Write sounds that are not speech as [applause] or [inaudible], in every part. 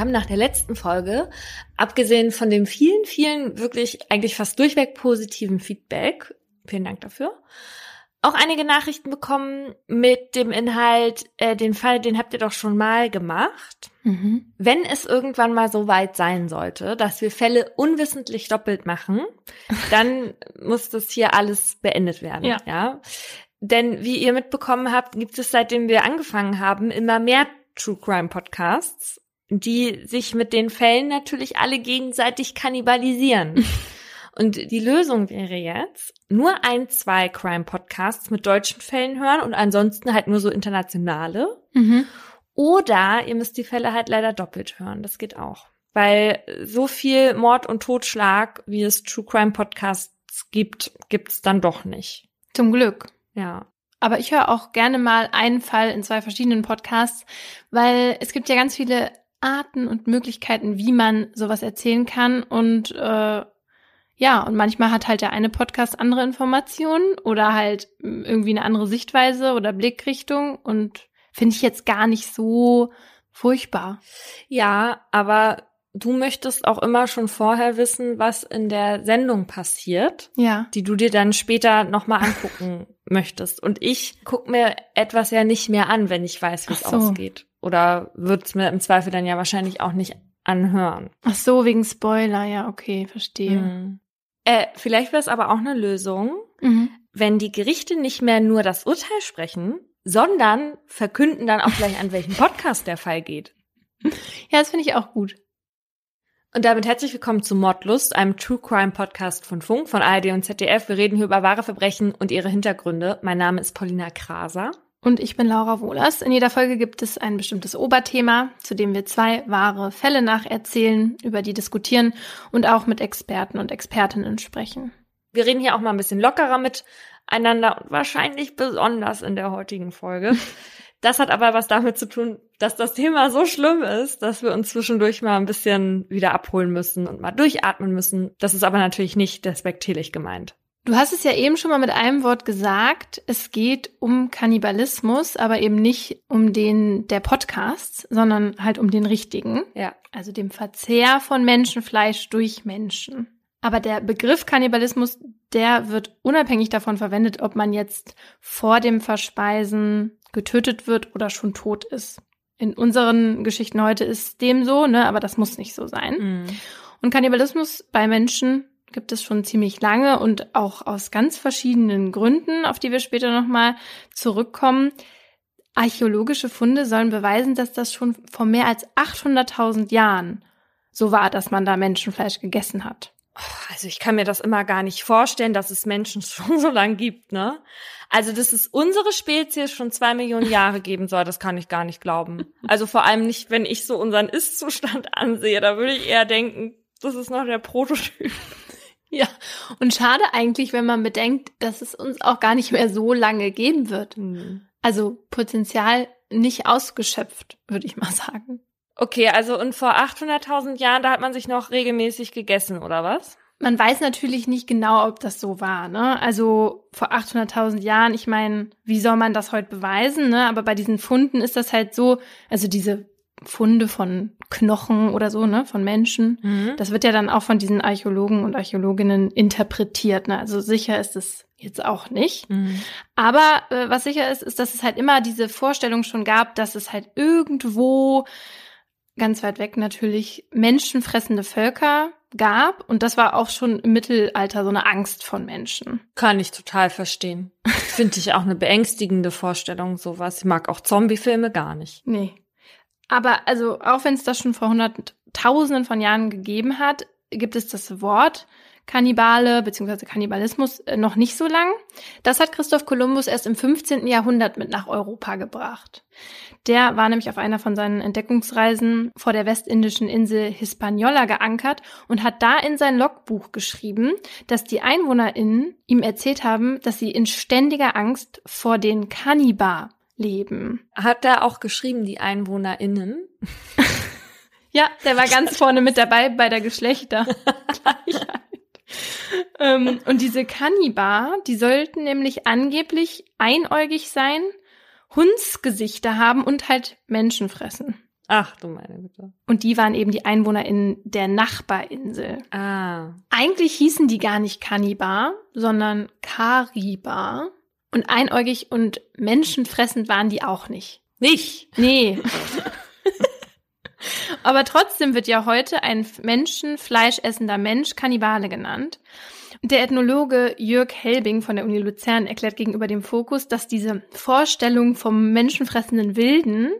haben nach der letzten Folge, abgesehen von dem vielen, vielen, wirklich eigentlich fast durchweg positiven Feedback, vielen Dank dafür, auch einige Nachrichten bekommen mit dem Inhalt, äh, den Fall, den habt ihr doch schon mal gemacht. Mhm. Wenn es irgendwann mal so weit sein sollte, dass wir Fälle unwissentlich doppelt machen, [laughs] dann muss das hier alles beendet werden. Ja. ja? Denn wie ihr mitbekommen habt, gibt es seitdem wir angefangen haben immer mehr True Crime Podcasts, die sich mit den Fällen natürlich alle gegenseitig kannibalisieren. [laughs] Und die Lösung wäre jetzt, nur ein, zwei Crime-Podcasts mit deutschen Fällen hören und ansonsten halt nur so internationale. Mhm. Oder ihr müsst die Fälle halt leider doppelt hören. Das geht auch. Weil so viel Mord und Totschlag, wie es True Crime Podcasts gibt, gibt's dann doch nicht. Zum Glück. Ja. Aber ich höre auch gerne mal einen Fall in zwei verschiedenen Podcasts, weil es gibt ja ganz viele Arten und Möglichkeiten, wie man sowas erzählen kann. Und äh, ja, und manchmal hat halt der eine Podcast andere Informationen oder halt irgendwie eine andere Sichtweise oder Blickrichtung und finde ich jetzt gar nicht so furchtbar. Ja, aber du möchtest auch immer schon vorher wissen, was in der Sendung passiert, ja. die du dir dann später nochmal angucken [laughs] möchtest. Und ich guck mir etwas ja nicht mehr an, wenn ich weiß, wie es so. ausgeht. Oder wird's mir im Zweifel dann ja wahrscheinlich auch nicht anhören. Ach so, wegen Spoiler, ja, okay, verstehe. Mhm. Äh, vielleicht wäre es aber auch eine Lösung, mhm. wenn die Gerichte nicht mehr nur das Urteil sprechen, sondern verkünden dann auch gleich, an welchen Podcast der Fall geht. Ja, das finde ich auch gut. Und damit herzlich willkommen zu Mordlust, einem True Crime Podcast von Funk, von ARD und ZDF. Wir reden hier über wahre Verbrechen und ihre Hintergründe. Mein Name ist Paulina Kraser. Und ich bin Laura Wohlers. In jeder Folge gibt es ein bestimmtes Oberthema, zu dem wir zwei wahre Fälle nacherzählen, über die diskutieren und auch mit Experten und Expertinnen sprechen. Wir reden hier auch mal ein bisschen lockerer miteinander und wahrscheinlich besonders in der heutigen Folge. [laughs] Das hat aber was damit zu tun, dass das Thema so schlimm ist, dass wir uns zwischendurch mal ein bisschen wieder abholen müssen und mal durchatmen müssen. Das ist aber natürlich nicht despektierlich gemeint. Du hast es ja eben schon mal mit einem Wort gesagt. Es geht um Kannibalismus, aber eben nicht um den der Podcasts, sondern halt um den richtigen. Ja. Also dem Verzehr von Menschenfleisch durch Menschen. Aber der Begriff Kannibalismus, der wird unabhängig davon verwendet, ob man jetzt vor dem Verspeisen getötet wird oder schon tot ist. In unseren Geschichten heute ist dem so, ne, aber das muss nicht so sein. Mhm. Und Kannibalismus bei Menschen gibt es schon ziemlich lange und auch aus ganz verschiedenen Gründen, auf die wir später nochmal zurückkommen. Archäologische Funde sollen beweisen, dass das schon vor mehr als 800.000 Jahren so war, dass man da Menschenfleisch gegessen hat. Also ich kann mir das immer gar nicht vorstellen, dass es Menschen [laughs] schon so lang gibt, ne? Also, dass es unsere Spezies schon zwei Millionen Jahre geben soll, das kann ich gar nicht glauben. Also vor allem nicht, wenn ich so unseren Ist-Zustand [laughs] ansehe. Da würde ich eher denken, das ist noch der Prototyp. Ja, und schade eigentlich, wenn man bedenkt, dass es uns auch gar nicht mehr so lange geben wird. Mhm. Also Potenzial nicht ausgeschöpft, würde ich mal sagen. Okay, also und vor 800.000 Jahren, da hat man sich noch regelmäßig gegessen, oder was? Man weiß natürlich nicht genau, ob das so war. Ne? Also vor 800.000 Jahren, ich meine, wie soll man das heute beweisen? Ne? Aber bei diesen Funden ist das halt so, also diese Funde von Knochen oder so, ne, von Menschen. Mhm. Das wird ja dann auch von diesen Archäologen und Archäologinnen interpretiert. Ne? Also sicher ist es jetzt auch nicht. Mhm. Aber äh, was sicher ist, ist, dass es halt immer diese Vorstellung schon gab, dass es halt irgendwo ganz weit weg natürlich menschenfressende Völker gab. Und das war auch schon im Mittelalter so eine Angst von Menschen. Kann ich total verstehen. [laughs] Finde ich auch eine beängstigende Vorstellung, sowas. Ich mag auch Zombiefilme gar nicht. Nee. Aber also, auch wenn es das schon vor hunderttausenden von Jahren gegeben hat, gibt es das Wort Kannibale bzw. Kannibalismus äh, noch nicht so lang. Das hat Christoph Kolumbus erst im 15. Jahrhundert mit nach Europa gebracht. Der war nämlich auf einer von seinen Entdeckungsreisen vor der westindischen Insel Hispaniola geankert und hat da in sein Logbuch geschrieben, dass die EinwohnerInnen ihm erzählt haben, dass sie in ständiger Angst vor den Kannibar leben. Hat er auch geschrieben, die EinwohnerInnen? [laughs] ja, der war ganz vorne mit dabei bei der Geschlechtergleichheit. [laughs] ähm, und diese Kannibar, die sollten nämlich angeblich einäugig sein, Hundsgesichter haben und halt Menschen fressen. Ach du meine Güte. Und die waren eben die EinwohnerInnen der Nachbarinsel. Ah. Eigentlich hießen die gar nicht Kannibar, sondern Karibar. Und einäugig und menschenfressend waren die auch nicht. Nicht? Nee. [laughs] Aber trotzdem wird ja heute ein Menschen, fleischessender Mensch Kannibale genannt. Der Ethnologe Jörg Helbing von der Uni Luzern erklärt gegenüber dem Fokus, dass diese Vorstellung vom menschenfressenden Wilden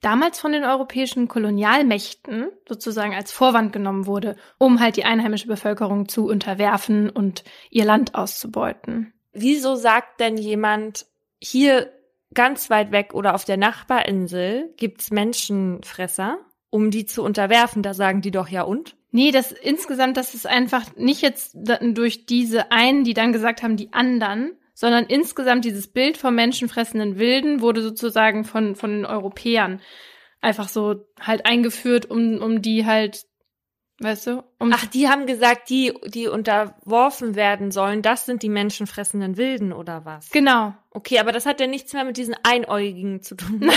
damals von den europäischen Kolonialmächten sozusagen als Vorwand genommen wurde, um halt die einheimische Bevölkerung zu unterwerfen und ihr Land auszubeuten. Wieso sagt denn jemand, hier ganz weit weg oder auf der Nachbarinsel gibt's Menschenfresser, um die zu unterwerfen? Da sagen die doch ja und? Nee, das insgesamt, das ist einfach nicht jetzt durch diese einen, die dann gesagt haben, die anderen, sondern insgesamt dieses Bild vom menschenfressenden Wilden wurde sozusagen von, von den Europäern einfach so halt eingeführt, um, um die halt, weißt du? Um Ach, die haben gesagt, die, die unterworfen werden sollen, das sind die menschenfressenden Wilden oder was? Genau. Okay, aber das hat ja nichts mehr mit diesen Einäugigen zu tun. [laughs]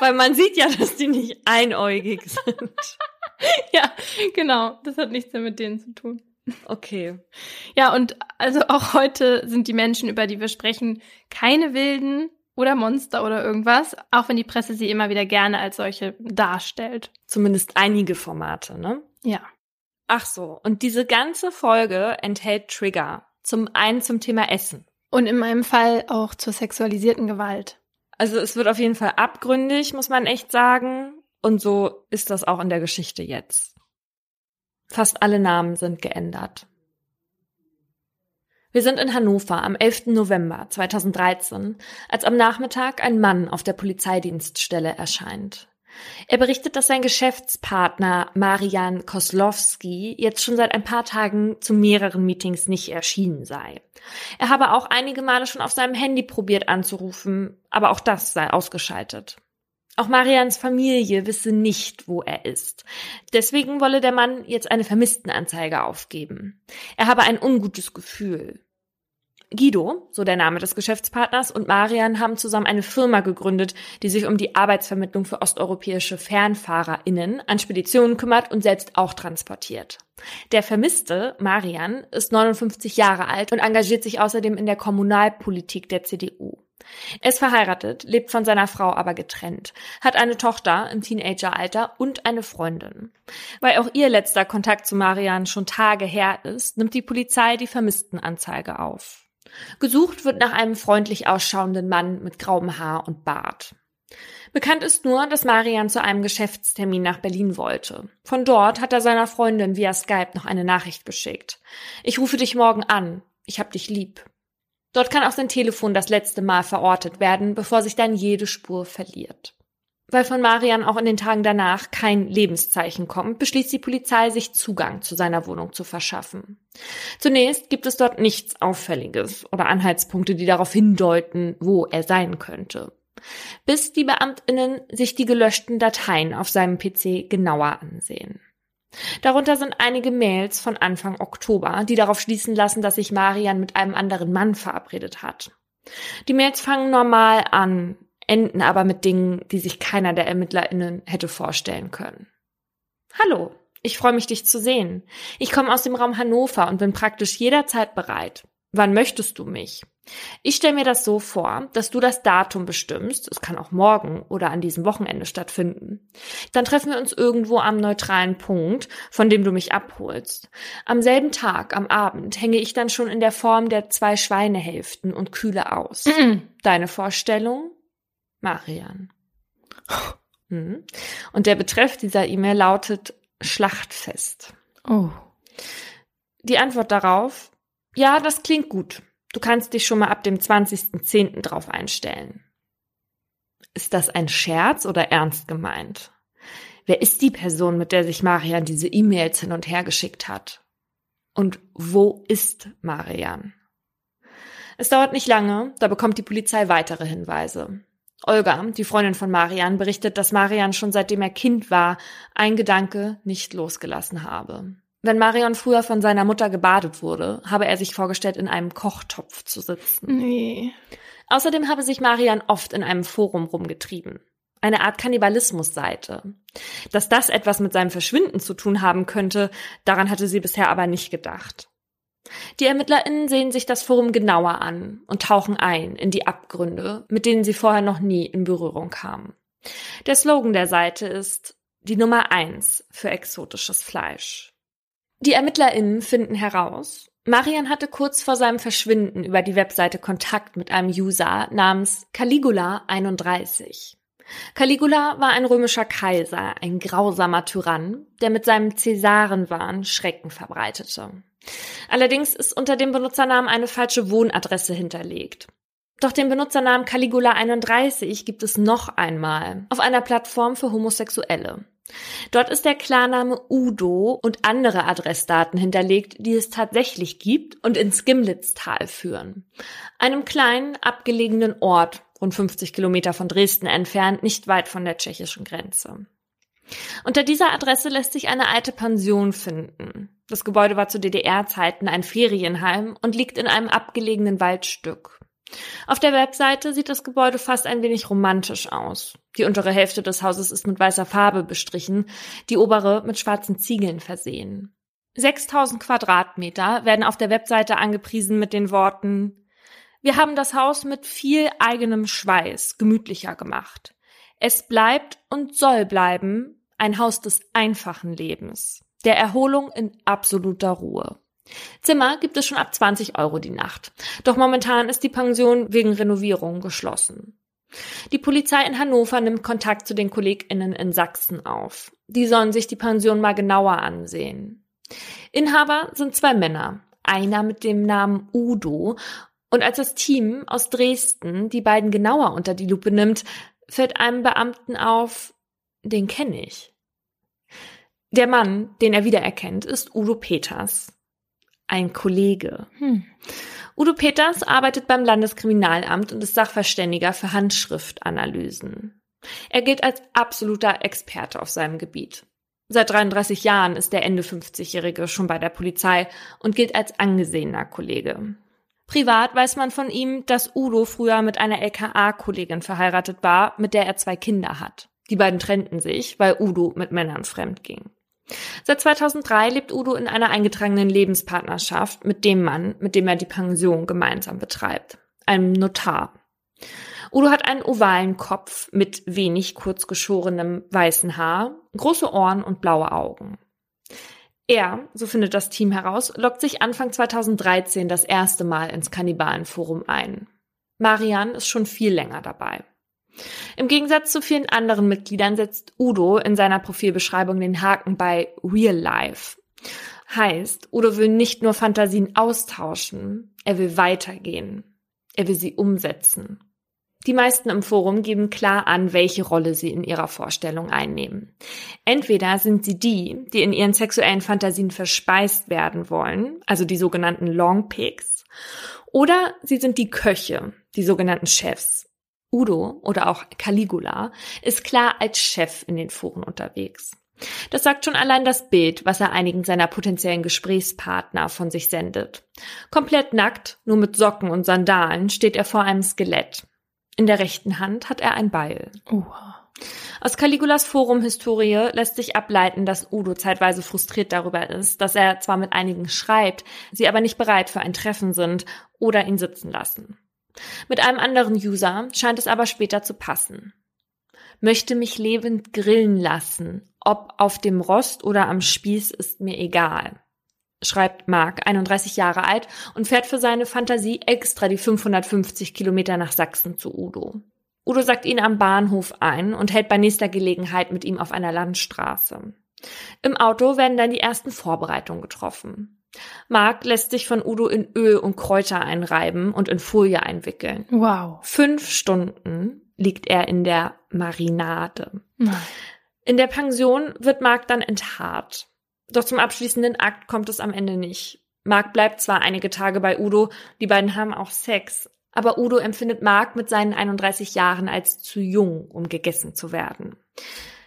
Weil man sieht ja, dass die nicht einäugig sind. [laughs] ja, genau. Das hat nichts mehr mit denen zu tun. Okay. Ja, und also auch heute sind die Menschen, über die wir sprechen, keine Wilden oder Monster oder irgendwas, auch wenn die Presse sie immer wieder gerne als solche darstellt. Zumindest einige Formate, ne? Ja. Ach so, und diese ganze Folge enthält Trigger. Zum einen zum Thema Essen. Und in meinem Fall auch zur sexualisierten Gewalt. Also es wird auf jeden Fall abgründig, muss man echt sagen. Und so ist das auch in der Geschichte jetzt. Fast alle Namen sind geändert. Wir sind in Hannover am 11. November 2013, als am Nachmittag ein Mann auf der Polizeidienststelle erscheint. Er berichtet, dass sein Geschäftspartner Marian Koslowski jetzt schon seit ein paar Tagen zu mehreren Meetings nicht erschienen sei. Er habe auch einige Male schon auf seinem Handy probiert anzurufen, aber auch das sei ausgeschaltet. Auch Marians Familie wisse nicht, wo er ist. Deswegen wolle der Mann jetzt eine Vermisstenanzeige aufgeben. Er habe ein ungutes Gefühl. Guido, so der Name des Geschäftspartners, und Marian haben zusammen eine Firma gegründet, die sich um die Arbeitsvermittlung für osteuropäische FernfahrerInnen an Speditionen kümmert und selbst auch transportiert. Der Vermisste, Marian, ist 59 Jahre alt und engagiert sich außerdem in der Kommunalpolitik der CDU. Er ist verheiratet, lebt von seiner Frau aber getrennt, hat eine Tochter im Teenageralter und eine Freundin. Weil auch ihr letzter Kontakt zu Marian schon Tage her ist, nimmt die Polizei die Vermisstenanzeige auf. Gesucht wird nach einem freundlich ausschauenden Mann mit grauem Haar und Bart. Bekannt ist nur, dass Marian zu einem Geschäftstermin nach Berlin wollte. Von dort hat er seiner Freundin via Skype noch eine Nachricht geschickt. Ich rufe dich morgen an. Ich hab dich lieb. Dort kann auch sein Telefon das letzte Mal verortet werden, bevor sich dann jede Spur verliert. Weil von Marian auch in den Tagen danach kein Lebenszeichen kommt, beschließt die Polizei, sich Zugang zu seiner Wohnung zu verschaffen. Zunächst gibt es dort nichts Auffälliges oder Anhaltspunkte, die darauf hindeuten, wo er sein könnte. Bis die Beamtinnen sich die gelöschten Dateien auf seinem PC genauer ansehen. Darunter sind einige Mails von Anfang Oktober, die darauf schließen lassen, dass sich Marian mit einem anderen Mann verabredet hat. Die Mails fangen normal an, enden aber mit Dingen, die sich keiner der ErmittlerInnen hätte vorstellen können. Hallo, ich freue mich, dich zu sehen. Ich komme aus dem Raum Hannover und bin praktisch jederzeit bereit. Wann möchtest du mich? Ich stelle mir das so vor, dass du das Datum bestimmst, es kann auch morgen oder an diesem Wochenende stattfinden. Dann treffen wir uns irgendwo am neutralen Punkt, von dem du mich abholst. Am selben Tag, am Abend, hänge ich dann schon in der Form der zwei Schweinehälften und kühle aus. [clears throat] Deine Vorstellung? Marian. Mhm. Und der Betreff dieser E-Mail lautet Schlachtfest. Oh. Die Antwort darauf, ja, das klingt gut. Du kannst dich schon mal ab dem 20.10. drauf einstellen. Ist das ein Scherz oder ernst gemeint? Wer ist die Person, mit der sich Marian diese E-Mails hin und her geschickt hat? Und wo ist Marian? Es dauert nicht lange, da bekommt die Polizei weitere Hinweise. Olga, die Freundin von Marian, berichtet, dass Marian schon seitdem er Kind war, ein Gedanke nicht losgelassen habe. Wenn Marion früher von seiner Mutter gebadet wurde, habe er sich vorgestellt, in einem Kochtopf zu sitzen. Nee. Außerdem habe sich Marian oft in einem Forum rumgetrieben. eine Art Kannibalismusseite. Dass das etwas mit seinem Verschwinden zu tun haben könnte, daran hatte sie bisher aber nicht gedacht. Die ErmittlerInnen sehen sich das Forum genauer an und tauchen ein in die Abgründe, mit denen sie vorher noch nie in Berührung kamen. Der Slogan der Seite ist die Nummer eins für exotisches Fleisch. Die ErmittlerInnen finden heraus, Marian hatte kurz vor seinem Verschwinden über die Webseite Kontakt mit einem User namens Caligula 31. Caligula war ein römischer Kaiser, ein grausamer Tyrann, der mit seinem Cäsarenwahn Schrecken verbreitete. Allerdings ist unter dem Benutzernamen eine falsche Wohnadresse hinterlegt. Doch den Benutzernamen Caligula 31 gibt es noch einmal auf einer Plattform für Homosexuelle. Dort ist der Klarname Udo und andere Adressdaten hinterlegt, die es tatsächlich gibt und ins Gimlitztal führen. Einem kleinen, abgelegenen Ort, rund 50 Kilometer von Dresden entfernt, nicht weit von der tschechischen Grenze. Unter dieser Adresse lässt sich eine alte Pension finden. Das Gebäude war zu DDR-Zeiten ein Ferienheim und liegt in einem abgelegenen Waldstück. Auf der Webseite sieht das Gebäude fast ein wenig romantisch aus. Die untere Hälfte des Hauses ist mit weißer Farbe bestrichen, die obere mit schwarzen Ziegeln versehen. 6000 Quadratmeter werden auf der Webseite angepriesen mit den Worten Wir haben das Haus mit viel eigenem Schweiß gemütlicher gemacht. Es bleibt und soll bleiben ein Haus des einfachen Lebens, der Erholung in absoluter Ruhe. Zimmer gibt es schon ab 20 Euro die Nacht. Doch momentan ist die Pension wegen Renovierung geschlossen. Die Polizei in Hannover nimmt Kontakt zu den KollegInnen in Sachsen auf. Die sollen sich die Pension mal genauer ansehen. Inhaber sind zwei Männer. Einer mit dem Namen Udo. Und als das Team aus Dresden die beiden genauer unter die Lupe nimmt, fällt einem Beamten auf, den kenne ich. Der Mann, den er wiedererkennt, ist Udo Peters ein Kollege. Hm. Udo Peters arbeitet beim Landeskriminalamt und ist Sachverständiger für Handschriftanalysen. Er gilt als absoluter Experte auf seinem Gebiet. Seit 33 Jahren ist der Ende 50-Jährige schon bei der Polizei und gilt als angesehener Kollege. Privat weiß man von ihm, dass Udo früher mit einer LKA-Kollegin verheiratet war, mit der er zwei Kinder hat. Die beiden trennten sich, weil Udo mit Männern fremd ging. Seit 2003 lebt Udo in einer eingetragenen Lebenspartnerschaft mit dem Mann, mit dem er die Pension gemeinsam betreibt, einem Notar. Udo hat einen ovalen Kopf mit wenig kurzgeschorenem weißen Haar, große Ohren und blaue Augen. Er, so findet das Team heraus, lockt sich Anfang 2013 das erste Mal ins Kannibalenforum ein. Marian ist schon viel länger dabei. Im Gegensatz zu vielen anderen Mitgliedern setzt Udo in seiner Profilbeschreibung den Haken bei Real Life. Heißt, Udo will nicht nur Fantasien austauschen, er will weitergehen. Er will sie umsetzen. Die meisten im Forum geben klar an, welche Rolle sie in ihrer Vorstellung einnehmen. Entweder sind sie die, die in ihren sexuellen Fantasien verspeist werden wollen, also die sogenannten Long Pigs, oder sie sind die Köche, die sogenannten Chefs, Udo oder auch Caligula ist klar als Chef in den Foren unterwegs. Das sagt schon allein das Bild, was er einigen seiner potenziellen Gesprächspartner von sich sendet. Komplett nackt, nur mit Socken und Sandalen, steht er vor einem Skelett. In der rechten Hand hat er ein Beil. Uh. Aus Caligulas Forum-Historie lässt sich ableiten, dass Udo zeitweise frustriert darüber ist, dass er zwar mit einigen schreibt, sie aber nicht bereit für ein Treffen sind oder ihn sitzen lassen. Mit einem anderen User scheint es aber später zu passen. Möchte mich lebend grillen lassen, ob auf dem Rost oder am Spieß ist mir egal. Schreibt Mark, 31 Jahre alt und fährt für seine Fantasie extra die 550 Kilometer nach Sachsen zu Udo. Udo sagt ihn am Bahnhof ein und hält bei nächster Gelegenheit mit ihm auf einer Landstraße. Im Auto werden dann die ersten Vorbereitungen getroffen. Mark lässt sich von Udo in Öl und Kräuter einreiben und in Folie einwickeln. Wow. Fünf Stunden liegt er in der Marinade. In der Pension wird Mark dann enthaart. Doch zum abschließenden Akt kommt es am Ende nicht. Mark bleibt zwar einige Tage bei Udo, die beiden haben auch Sex, aber Udo empfindet Mark mit seinen 31 Jahren als zu jung, um gegessen zu werden.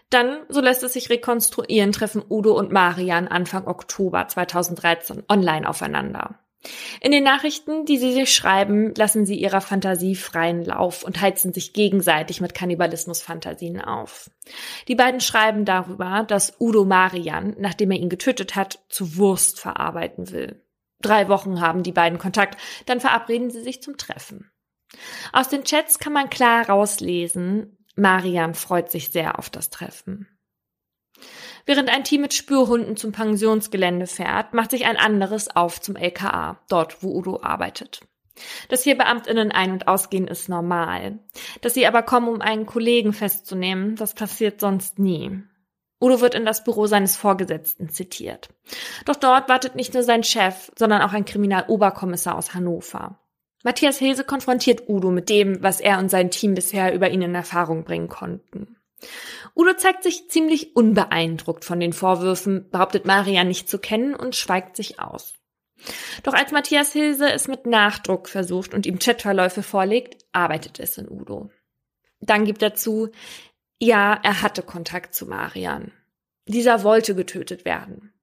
Dann, so lässt es sich rekonstruieren, treffen Udo und Marian Anfang Oktober 2013 online aufeinander. In den Nachrichten, die sie sich schreiben, lassen sie ihrer Fantasie freien Lauf und heizen sich gegenseitig mit Kannibalismus-Fantasien auf. Die beiden schreiben darüber, dass Udo Marian, nachdem er ihn getötet hat, zu Wurst verarbeiten will. Drei Wochen haben die beiden Kontakt, dann verabreden sie sich zum Treffen. Aus den Chats kann man klar rauslesen, Marian freut sich sehr auf das Treffen. Während ein Team mit Spürhunden zum Pensionsgelände fährt, macht sich ein anderes auf zum LKA, dort wo Udo arbeitet. Dass hier Beamtinnen ein- und ausgehen, ist normal. Dass sie aber kommen, um einen Kollegen festzunehmen, das passiert sonst nie. Udo wird in das Büro seines Vorgesetzten zitiert. Doch dort wartet nicht nur sein Chef, sondern auch ein Kriminaloberkommissar aus Hannover. Matthias Hilse konfrontiert Udo mit dem, was er und sein Team bisher über ihn in Erfahrung bringen konnten. Udo zeigt sich ziemlich unbeeindruckt von den Vorwürfen, behauptet Maria nicht zu kennen und schweigt sich aus. Doch als Matthias Hilse es mit Nachdruck versucht und ihm Chatverläufe vorlegt, arbeitet es in Udo. Dann gibt er zu, ja, er hatte Kontakt zu Marian. Dieser wollte getötet werden.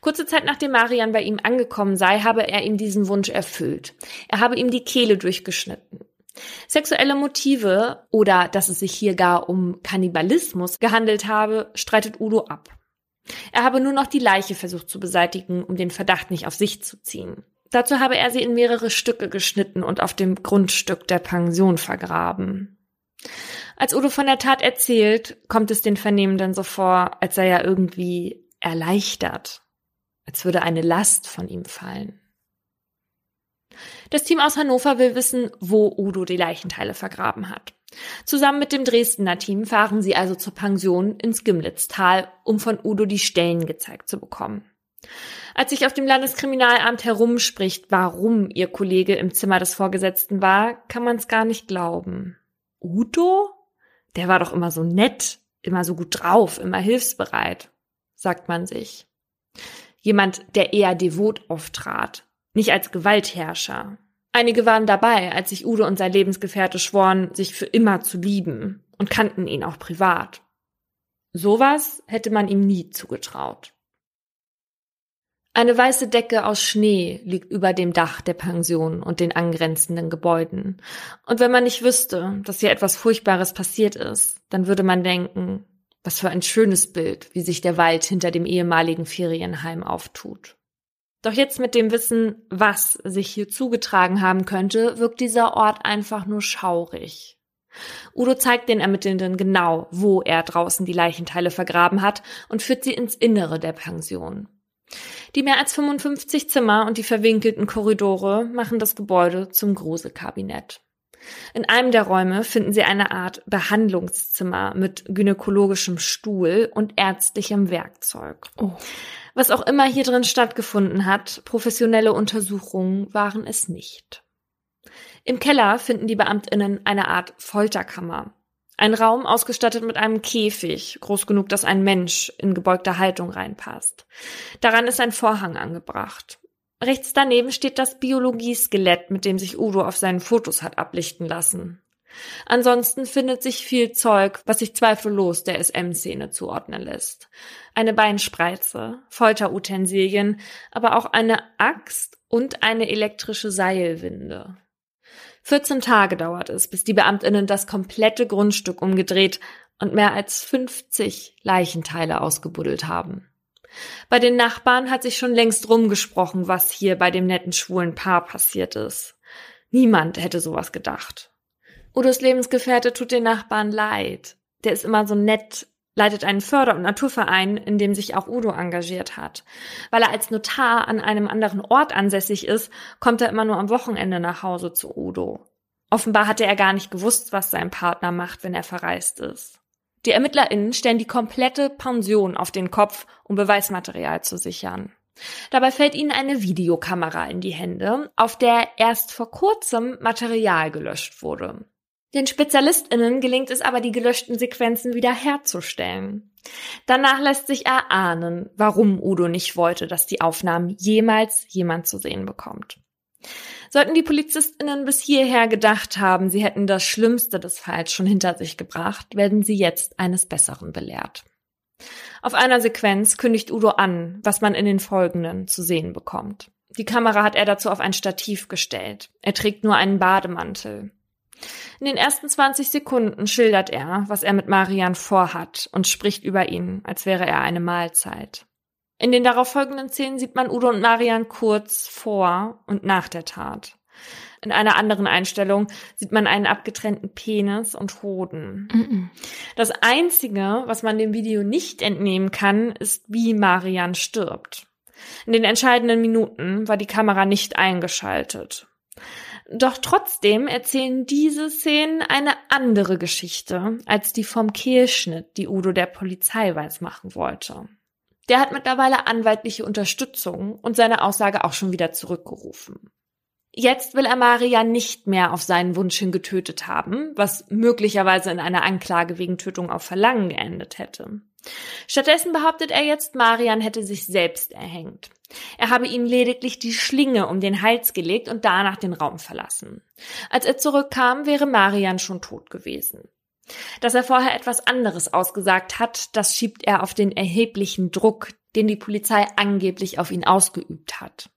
Kurze Zeit nachdem Marian bei ihm angekommen sei, habe er ihm diesen Wunsch erfüllt. Er habe ihm die Kehle durchgeschnitten. Sexuelle Motive oder dass es sich hier gar um Kannibalismus gehandelt habe, streitet Udo ab. Er habe nur noch die Leiche versucht zu beseitigen, um den Verdacht nicht auf sich zu ziehen. Dazu habe er sie in mehrere Stücke geschnitten und auf dem Grundstück der Pension vergraben. Als Udo von der Tat erzählt, kommt es den Vernehmenden so vor, als sei er irgendwie erleichtert, als würde eine Last von ihm fallen. Das Team aus Hannover will wissen, wo Udo die Leichenteile vergraben hat. Zusammen mit dem Dresdner Team fahren sie also zur Pension ins Gimlitztal, um von Udo die Stellen gezeigt zu bekommen. Als sich auf dem Landeskriminalamt herumspricht, warum ihr Kollege im Zimmer des Vorgesetzten war, kann man es gar nicht glauben. Udo? Der war doch immer so nett, immer so gut drauf, immer hilfsbereit, sagt man sich. Jemand, der eher devot auftrat, nicht als Gewaltherrscher. Einige waren dabei, als sich Udo und sein Lebensgefährte schworen, sich für immer zu lieben und kannten ihn auch privat. Sowas hätte man ihm nie zugetraut. Eine weiße Decke aus Schnee liegt über dem Dach der Pension und den angrenzenden Gebäuden. Und wenn man nicht wüsste, dass hier etwas Furchtbares passiert ist, dann würde man denken, was für ein schönes Bild, wie sich der Wald hinter dem ehemaligen Ferienheim auftut. Doch jetzt mit dem Wissen, was sich hier zugetragen haben könnte, wirkt dieser Ort einfach nur schaurig. Udo zeigt den Ermittelnden genau, wo er draußen die Leichenteile vergraben hat und führt sie ins Innere der Pension. Die mehr als 55 Zimmer und die verwinkelten Korridore machen das Gebäude zum Gruselkabinett. In einem der Räume finden sie eine Art Behandlungszimmer mit gynäkologischem Stuhl und ärztlichem Werkzeug. Oh. Was auch immer hier drin stattgefunden hat, professionelle Untersuchungen waren es nicht. Im Keller finden die Beamtinnen eine Art Folterkammer. Ein Raum ausgestattet mit einem Käfig, groß genug, dass ein Mensch in gebeugter Haltung reinpasst. Daran ist ein Vorhang angebracht. Rechts daneben steht das Biologieskelett, mit dem sich Udo auf seinen Fotos hat ablichten lassen. Ansonsten findet sich viel Zeug, was sich zweifellos der SM-Szene zuordnen lässt. Eine Beinspreize, Folterutensilien, aber auch eine Axt und eine elektrische Seilwinde. 14 Tage dauert es, bis die Beamtinnen das komplette Grundstück umgedreht und mehr als 50 Leichenteile ausgebuddelt haben. Bei den Nachbarn hat sich schon längst rumgesprochen, was hier bei dem netten schwulen Paar passiert ist. Niemand hätte sowas gedacht. Udos Lebensgefährte tut den Nachbarn leid. Der ist immer so nett, leitet einen Förder- und Naturverein, in dem sich auch Udo engagiert hat. Weil er als Notar an einem anderen Ort ansässig ist, kommt er immer nur am Wochenende nach Hause zu Udo. Offenbar hatte er gar nicht gewusst, was sein Partner macht, wenn er verreist ist. Die ErmittlerInnen stellen die komplette Pension auf den Kopf, um Beweismaterial zu sichern. Dabei fällt ihnen eine Videokamera in die Hände, auf der erst vor kurzem Material gelöscht wurde. Den SpezialistInnen gelingt es aber, die gelöschten Sequenzen wieder herzustellen. Danach lässt sich erahnen, warum Udo nicht wollte, dass die Aufnahmen jemals jemand zu sehen bekommt. Sollten die PolizistInnen bis hierher gedacht haben, sie hätten das Schlimmste des Falls schon hinter sich gebracht, werden sie jetzt eines Besseren belehrt. Auf einer Sequenz kündigt Udo an, was man in den folgenden zu sehen bekommt. Die Kamera hat er dazu auf ein Stativ gestellt. Er trägt nur einen Bademantel. In den ersten 20 Sekunden schildert er, was er mit Marian vorhat und spricht über ihn, als wäre er eine Mahlzeit. In den darauffolgenden Szenen sieht man Udo und Marian kurz vor und nach der Tat. In einer anderen Einstellung sieht man einen abgetrennten Penis und Hoden. Mm -mm. Das Einzige, was man dem Video nicht entnehmen kann, ist, wie Marian stirbt. In den entscheidenden Minuten war die Kamera nicht eingeschaltet. Doch trotzdem erzählen diese Szenen eine andere Geschichte als die vom Kehlschnitt, die Udo der Polizei weismachen wollte. Der hat mittlerweile anwaltliche Unterstützung und seine Aussage auch schon wieder zurückgerufen. Jetzt will er Maria nicht mehr auf seinen Wunsch hin getötet haben, was möglicherweise in einer Anklage wegen Tötung auf Verlangen geendet hätte. Stattdessen behauptet er jetzt, Marian hätte sich selbst erhängt. Er habe ihm lediglich die Schlinge um den Hals gelegt und danach den Raum verlassen. Als er zurückkam, wäre Marian schon tot gewesen. Dass er vorher etwas anderes ausgesagt hat, das schiebt er auf den erheblichen Druck, den die Polizei angeblich auf ihn ausgeübt hat.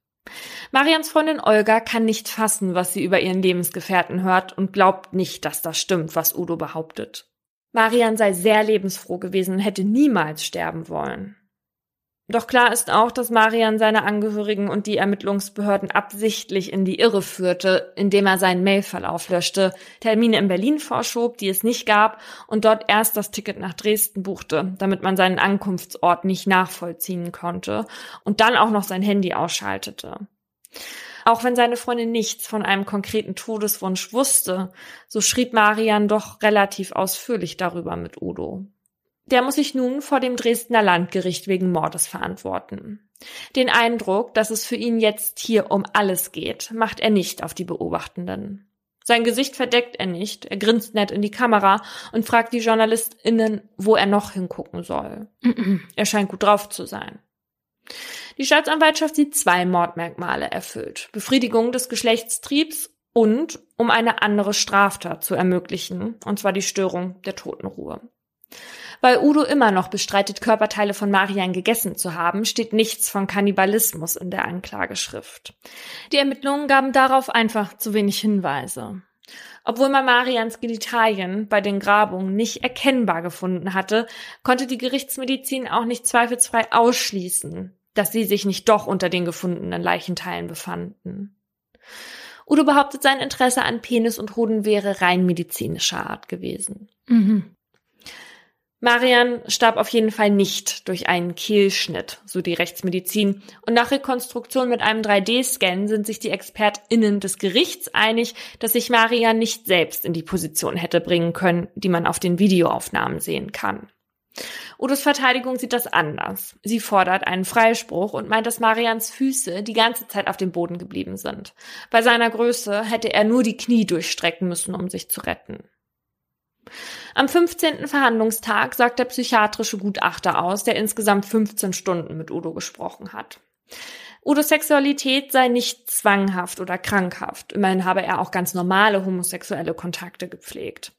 Marians Freundin Olga kann nicht fassen, was sie über ihren Lebensgefährten hört und glaubt nicht, dass das stimmt, was Udo behauptet. Marian sei sehr lebensfroh gewesen und hätte niemals sterben wollen. Doch klar ist auch, dass Marian seine Angehörigen und die Ermittlungsbehörden absichtlich in die Irre führte, indem er seinen Mailverlauf löschte, Termine in Berlin vorschob, die es nicht gab, und dort erst das Ticket nach Dresden buchte, damit man seinen Ankunftsort nicht nachvollziehen konnte, und dann auch noch sein Handy ausschaltete. Auch wenn seine Freundin nichts von einem konkreten Todeswunsch wusste, so schrieb Marian doch relativ ausführlich darüber mit Udo. Der muss sich nun vor dem Dresdner Landgericht wegen Mordes verantworten. Den Eindruck, dass es für ihn jetzt hier um alles geht, macht er nicht auf die Beobachtenden. Sein Gesicht verdeckt er nicht, er grinst nett in die Kamera und fragt die JournalistInnen, wo er noch hingucken soll. er scheint gut drauf zu sein. Die Staatsanwaltschaft sieht zwei Mordmerkmale erfüllt. Befriedigung des Geschlechtstriebs und um eine andere Straftat zu ermöglichen, und zwar die Störung der Totenruhe. Weil Udo immer noch bestreitet, Körperteile von Marian gegessen zu haben, steht nichts von Kannibalismus in der Anklageschrift. Die Ermittlungen gaben darauf einfach zu wenig Hinweise. Obwohl man Marians Genitalien bei den Grabungen nicht erkennbar gefunden hatte, konnte die Gerichtsmedizin auch nicht zweifelsfrei ausschließen, dass sie sich nicht doch unter den gefundenen Leichenteilen befanden. Udo behauptet, sein Interesse an Penis und Hoden wäre rein medizinischer Art gewesen. Mhm. Marian starb auf jeden Fall nicht durch einen Kehlschnitt, so die Rechtsmedizin. Und nach Rekonstruktion mit einem 3D-Scan sind sich die ExpertInnen des Gerichts einig, dass sich Marian nicht selbst in die Position hätte bringen können, die man auf den Videoaufnahmen sehen kann. Udos Verteidigung sieht das anders. Sie fordert einen Freispruch und meint, dass Marians Füße die ganze Zeit auf dem Boden geblieben sind. Bei seiner Größe hätte er nur die Knie durchstrecken müssen, um sich zu retten. Am 15. Verhandlungstag sagt der psychiatrische Gutachter aus, der insgesamt 15 Stunden mit Udo gesprochen hat. Udos Sexualität sei nicht zwanghaft oder krankhaft. Immerhin habe er auch ganz normale homosexuelle Kontakte gepflegt.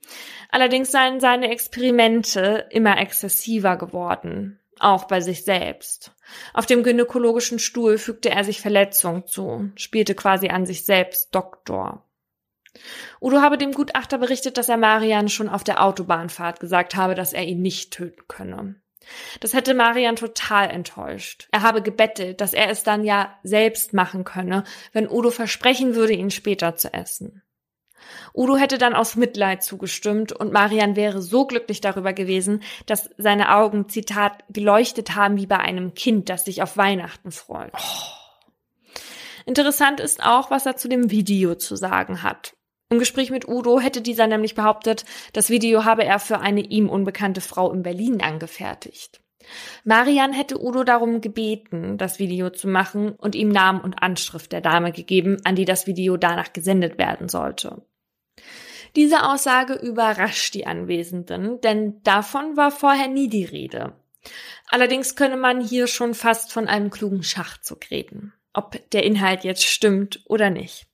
Allerdings seien seine Experimente immer exzessiver geworden. Auch bei sich selbst. Auf dem gynäkologischen Stuhl fügte er sich Verletzungen zu, spielte quasi an sich selbst Doktor. Udo habe dem Gutachter berichtet, dass er Marian schon auf der Autobahnfahrt gesagt habe, dass er ihn nicht töten könne. Das hätte Marian total enttäuscht. Er habe gebettelt, dass er es dann ja selbst machen könne, wenn Udo versprechen würde, ihn später zu essen. Udo hätte dann aus Mitleid zugestimmt und Marian wäre so glücklich darüber gewesen, dass seine Augen, Zitat, geleuchtet haben wie bei einem Kind, das sich auf Weihnachten freut. Oh. Interessant ist auch, was er zu dem Video zu sagen hat. Im Gespräch mit Udo hätte dieser nämlich behauptet, das Video habe er für eine ihm unbekannte Frau in Berlin angefertigt. Marian hätte Udo darum gebeten, das Video zu machen und ihm Namen und Anschrift der Dame gegeben, an die das Video danach gesendet werden sollte. Diese Aussage überrascht die Anwesenden, denn davon war vorher nie die Rede. Allerdings könne man hier schon fast von einem klugen Schachzug reden ob der Inhalt jetzt stimmt oder nicht.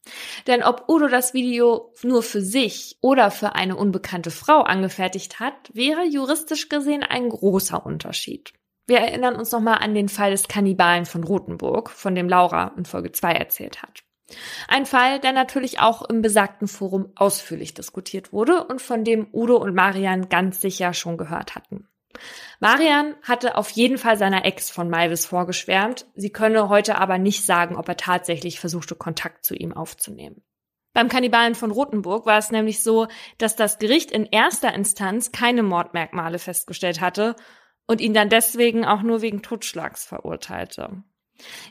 Denn ob Udo das Video nur für sich oder für eine unbekannte Frau angefertigt hat, wäre juristisch gesehen ein großer Unterschied. Wir erinnern uns nochmal an den Fall des Kannibalen von Rothenburg, von dem Laura in Folge 2 erzählt hat. Ein Fall, der natürlich auch im besagten Forum ausführlich diskutiert wurde und von dem Udo und Marian ganz sicher schon gehört hatten. Marian hatte auf jeden Fall seiner Ex von Malvis vorgeschwärmt, sie könne heute aber nicht sagen, ob er tatsächlich versuchte, Kontakt zu ihm aufzunehmen. Beim Kannibalen von Rothenburg war es nämlich so, dass das Gericht in erster Instanz keine Mordmerkmale festgestellt hatte und ihn dann deswegen auch nur wegen Totschlags verurteilte.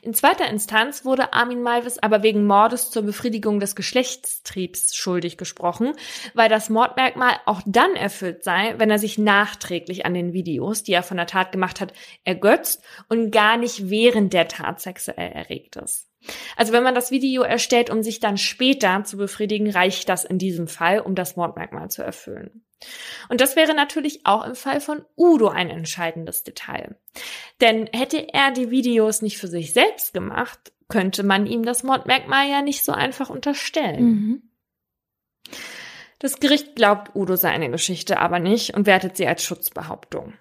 In zweiter Instanz wurde Armin Malvis aber wegen Mordes zur Befriedigung des Geschlechtstriebs schuldig gesprochen, weil das Mordmerkmal auch dann erfüllt sei, wenn er sich nachträglich an den Videos, die er von der Tat gemacht hat, ergötzt und gar nicht während der Tat sexuell erregt ist. Also wenn man das Video erstellt, um sich dann später zu befriedigen, reicht das in diesem Fall, um das Mordmerkmal zu erfüllen. Und das wäre natürlich auch im Fall von Udo ein entscheidendes Detail. Denn hätte er die Videos nicht für sich selbst gemacht, könnte man ihm das Mordmerkmal ja nicht so einfach unterstellen. Mhm. Das Gericht glaubt Udo seine Geschichte aber nicht und wertet sie als Schutzbehauptung.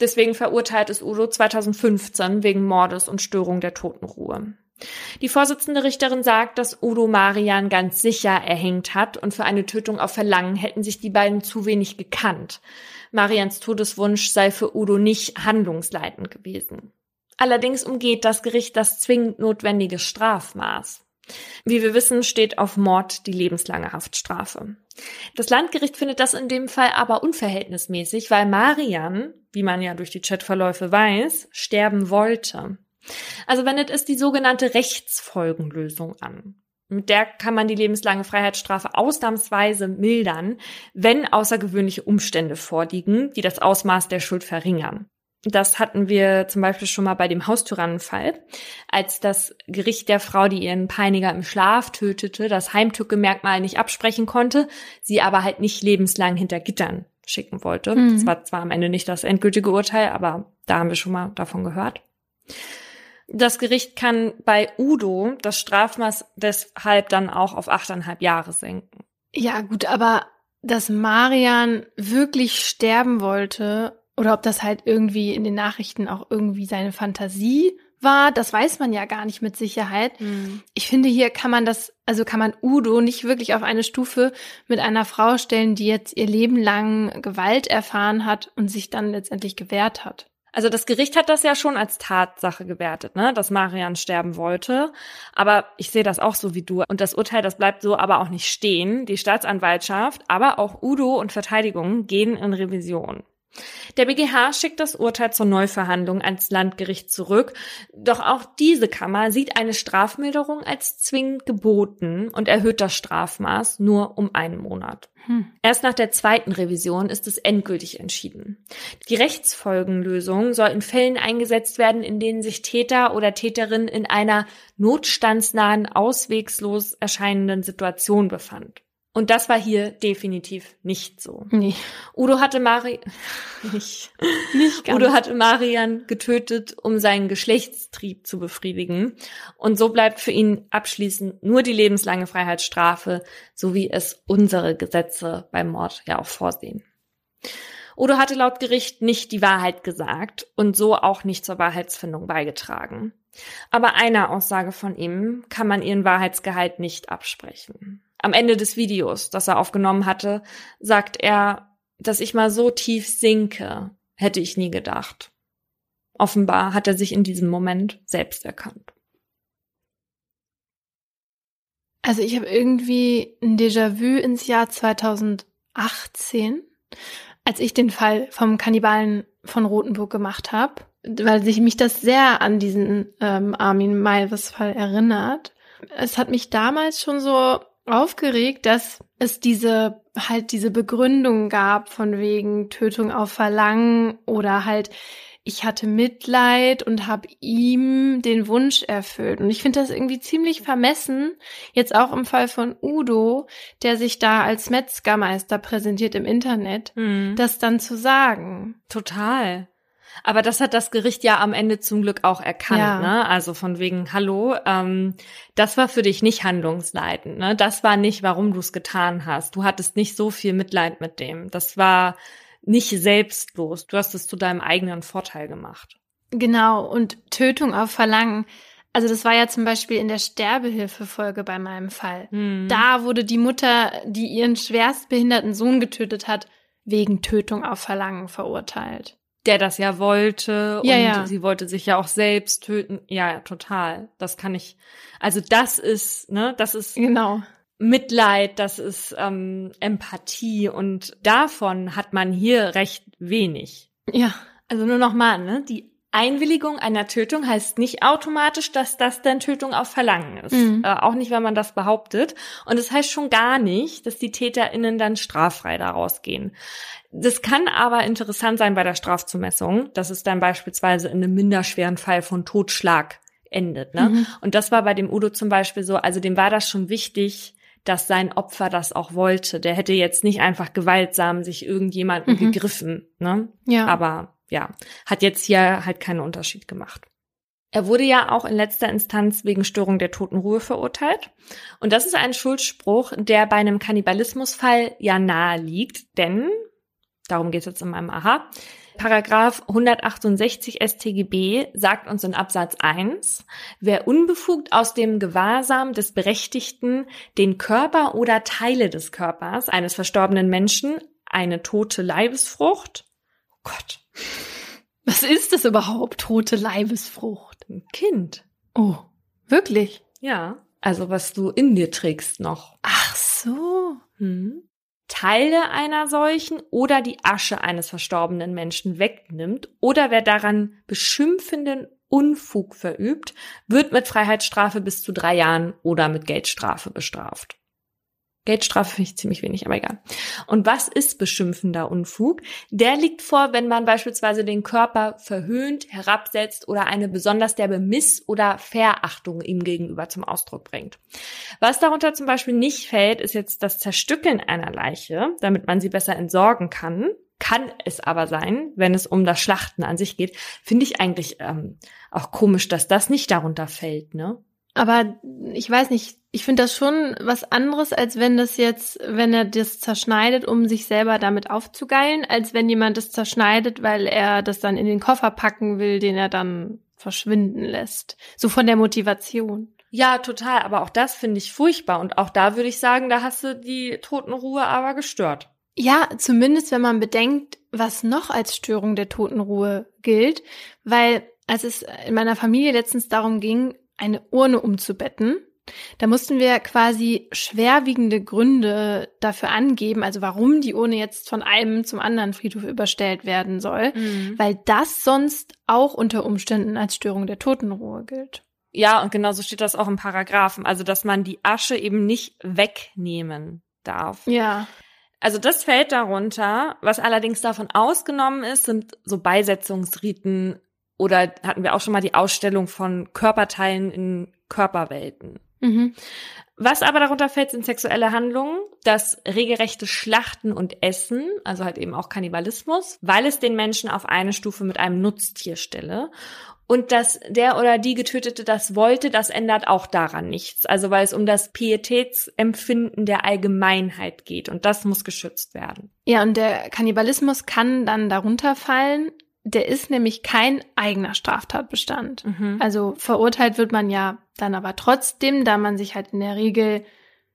Deswegen verurteilt es Udo 2015 wegen Mordes und Störung der Totenruhe. Die Vorsitzende Richterin sagt, dass Udo Marian ganz sicher erhängt hat und für eine Tötung auf Verlangen hätten sich die beiden zu wenig gekannt. Marians Todeswunsch sei für Udo nicht handlungsleitend gewesen. Allerdings umgeht das Gericht das zwingend notwendige Strafmaß. Wie wir wissen, steht auf Mord die lebenslange Haftstrafe. Das Landgericht findet das in dem Fall aber unverhältnismäßig, weil Marian, wie man ja durch die Chatverläufe weiß, sterben wollte. Also wendet es die sogenannte Rechtsfolgenlösung an. Mit der kann man die lebenslange Freiheitsstrafe ausnahmsweise mildern, wenn außergewöhnliche Umstände vorliegen, die das Ausmaß der Schuld verringern. Das hatten wir zum Beispiel schon mal bei dem Haustyrannenfall, als das Gericht der Frau, die ihren Peiniger im Schlaf tötete, das Heimtückemerkmal nicht absprechen konnte, sie aber halt nicht lebenslang hinter Gittern schicken wollte. Mhm. Das war zwar am Ende nicht das endgültige Urteil, aber da haben wir schon mal davon gehört. Das Gericht kann bei Udo das Strafmaß deshalb dann auch auf achteinhalb Jahre senken. Ja, gut, aber dass Marian wirklich sterben wollte oder ob das halt irgendwie in den Nachrichten auch irgendwie seine Fantasie war, das weiß man ja gar nicht mit Sicherheit. Mhm. Ich finde, hier kann man das, also kann man Udo nicht wirklich auf eine Stufe mit einer Frau stellen, die jetzt ihr Leben lang Gewalt erfahren hat und sich dann letztendlich gewehrt hat. Also das Gericht hat das ja schon als Tatsache gewertet, ne, dass Marian sterben wollte. Aber ich sehe das auch so wie du. Und das Urteil, das bleibt so aber auch nicht stehen. Die Staatsanwaltschaft, aber auch Udo und Verteidigung gehen in Revision. Der BGH schickt das Urteil zur Neuverhandlung ans Landgericht zurück, doch auch diese Kammer sieht eine Strafmilderung als zwingend geboten und erhöht das Strafmaß nur um einen Monat. Hm. Erst nach der zweiten Revision ist es endgültig entschieden. Die Rechtsfolgenlösung soll in Fällen eingesetzt werden, in denen sich Täter oder Täterin in einer notstandsnahen, auswegslos erscheinenden Situation befand. Und das war hier definitiv nicht so. Nee. Udo hatte Mari [laughs] nicht, nicht ganz. Udo hatte Marian getötet, um seinen Geschlechtstrieb zu befriedigen. Und so bleibt für ihn abschließend nur die lebenslange Freiheitsstrafe, so wie es unsere Gesetze beim Mord ja auch vorsehen. Udo hatte laut Gericht nicht die Wahrheit gesagt und so auch nicht zur Wahrheitsfindung beigetragen. Aber einer Aussage von ihm kann man ihren Wahrheitsgehalt nicht absprechen. Am Ende des Videos, das er aufgenommen hatte, sagt er, dass ich mal so tief sinke, hätte ich nie gedacht. Offenbar hat er sich in diesem Moment selbst erkannt. Also ich habe irgendwie ein Déjà-vu ins Jahr 2018, als ich den Fall vom Kannibalen von Rothenburg gemacht habe, weil sich mich das sehr an diesen ähm, Armin Maivis-Fall erinnert. Es hat mich damals schon so aufgeregt, dass es diese halt diese Begründung gab von wegen Tötung auf Verlangen oder halt ich hatte Mitleid und habe ihm den Wunsch erfüllt. Und ich finde das irgendwie ziemlich vermessen, jetzt auch im Fall von Udo, der sich da als Metzgermeister präsentiert im Internet, mhm. das dann zu sagen. Total. Aber das hat das Gericht ja am Ende zum Glück auch erkannt, ja. ne? Also von wegen, hallo, ähm, das war für dich nicht handlungsleitend, ne? Das war nicht, warum du es getan hast. Du hattest nicht so viel Mitleid mit dem. Das war nicht selbstlos. Du hast es zu deinem eigenen Vorteil gemacht. Genau, und Tötung auf Verlangen. Also das war ja zum Beispiel in der Sterbehilfefolge bei meinem Fall. Hm. Da wurde die Mutter, die ihren schwerstbehinderten Sohn getötet hat, wegen Tötung auf Verlangen verurteilt. Der das ja wollte Ja, und ja. sie wollte sich ja auch selbst töten. Ja, ja, total. Das kann ich. Also das ist, ne, das ist Genau. Mitleid, das ist ähm, Empathie und davon hat man hier recht wenig. Ja. Also nur nochmal, ne? Die Einwilligung einer Tötung heißt nicht automatisch, dass das dann Tötung auf Verlangen ist. Mhm. Äh, auch nicht, wenn man das behauptet. Und es das heißt schon gar nicht, dass die TäterInnen dann straffrei daraus gehen. Das kann aber interessant sein bei der Strafzumessung, dass es dann beispielsweise in einem minderschweren Fall von Totschlag endet. Ne? Mhm. Und das war bei dem Udo zum Beispiel so, also dem war das schon wichtig, dass sein Opfer das auch wollte. Der hätte jetzt nicht einfach gewaltsam sich irgendjemanden Mhm. gegriffen. Ne? Ja. Aber ja, hat jetzt hier halt keinen Unterschied gemacht. Er wurde ja auch in letzter Instanz wegen Störung der Totenruhe verurteilt. Und das ist ein Schuldspruch, der bei einem Kannibalismusfall ja nahe liegt, denn, darum geht es jetzt in meinem Aha, Paragraph 168 StGB sagt uns in Absatz 1, wer unbefugt aus dem Gewahrsam des Berechtigten den Körper oder Teile des Körpers eines verstorbenen Menschen, eine tote Leibesfrucht, Gott, Was ist das überhaupt? Tote Leibesfrucht. ein Kind, Oh, wirklich? ja, also was du in dir trägst noch. Ach so. Hm. Teile einer solchen oder die Asche eines verstorbenen Menschen wegnimmt oder wer daran beschimpfenden Unfug verübt, wird mit Freiheitsstrafe bis zu drei Jahren oder mit Geldstrafe bestraft. Geldstrafe finde ich ziemlich wenig, aber egal. Und was ist beschimpfender Unfug? Der liegt vor, wenn man beispielsweise den Körper verhöhnt, herabsetzt oder eine besonders derbe Miss- oder Verachtung ihm gegenüber zum Ausdruck bringt. Was darunter zum Beispiel nicht fällt, ist jetzt das Zerstückeln einer Leiche, damit man sie besser entsorgen kann. Kann es aber sein, wenn es um das Schlachten an sich geht, finde ich eigentlich ähm, auch komisch, dass das nicht darunter fällt, ne? Aber ich weiß nicht, ich finde das schon was anderes, als wenn das jetzt, wenn er das zerschneidet, um sich selber damit aufzugeilen, als wenn jemand das zerschneidet, weil er das dann in den Koffer packen will, den er dann verschwinden lässt. So von der Motivation. Ja, total. Aber auch das finde ich furchtbar. Und auch da würde ich sagen, da hast du die Totenruhe aber gestört. Ja, zumindest wenn man bedenkt, was noch als Störung der Totenruhe gilt, weil als es in meiner Familie letztens darum ging, eine Urne umzubetten, da mussten wir quasi schwerwiegende Gründe dafür angeben, also warum die Urne jetzt von einem zum anderen Friedhof überstellt werden soll, weil das sonst auch unter Umständen als Störung der Totenruhe gilt. Ja, und genauso steht das auch im Paragraphen. Also, dass man die Asche eben nicht wegnehmen darf. Ja. Also das fällt darunter. Was allerdings davon ausgenommen ist, sind so Beisetzungsriten oder hatten wir auch schon mal die Ausstellung von Körperteilen in Körperwelten. Mhm. Was aber darunter fällt, sind sexuelle Handlungen, das regelrechte Schlachten und Essen, also halt eben auch Kannibalismus, weil es den Menschen auf eine Stufe mit einem Nutztier stelle. Und dass der oder die Getötete das wollte, das ändert auch daran nichts. Also weil es um das Pietätsempfinden der Allgemeinheit geht und das muss geschützt werden. Ja, und der Kannibalismus kann dann darunter fallen. Der ist nämlich kein eigener Straftatbestand. Also verurteilt wird man ja dann aber trotzdem, da man sich halt in der Regel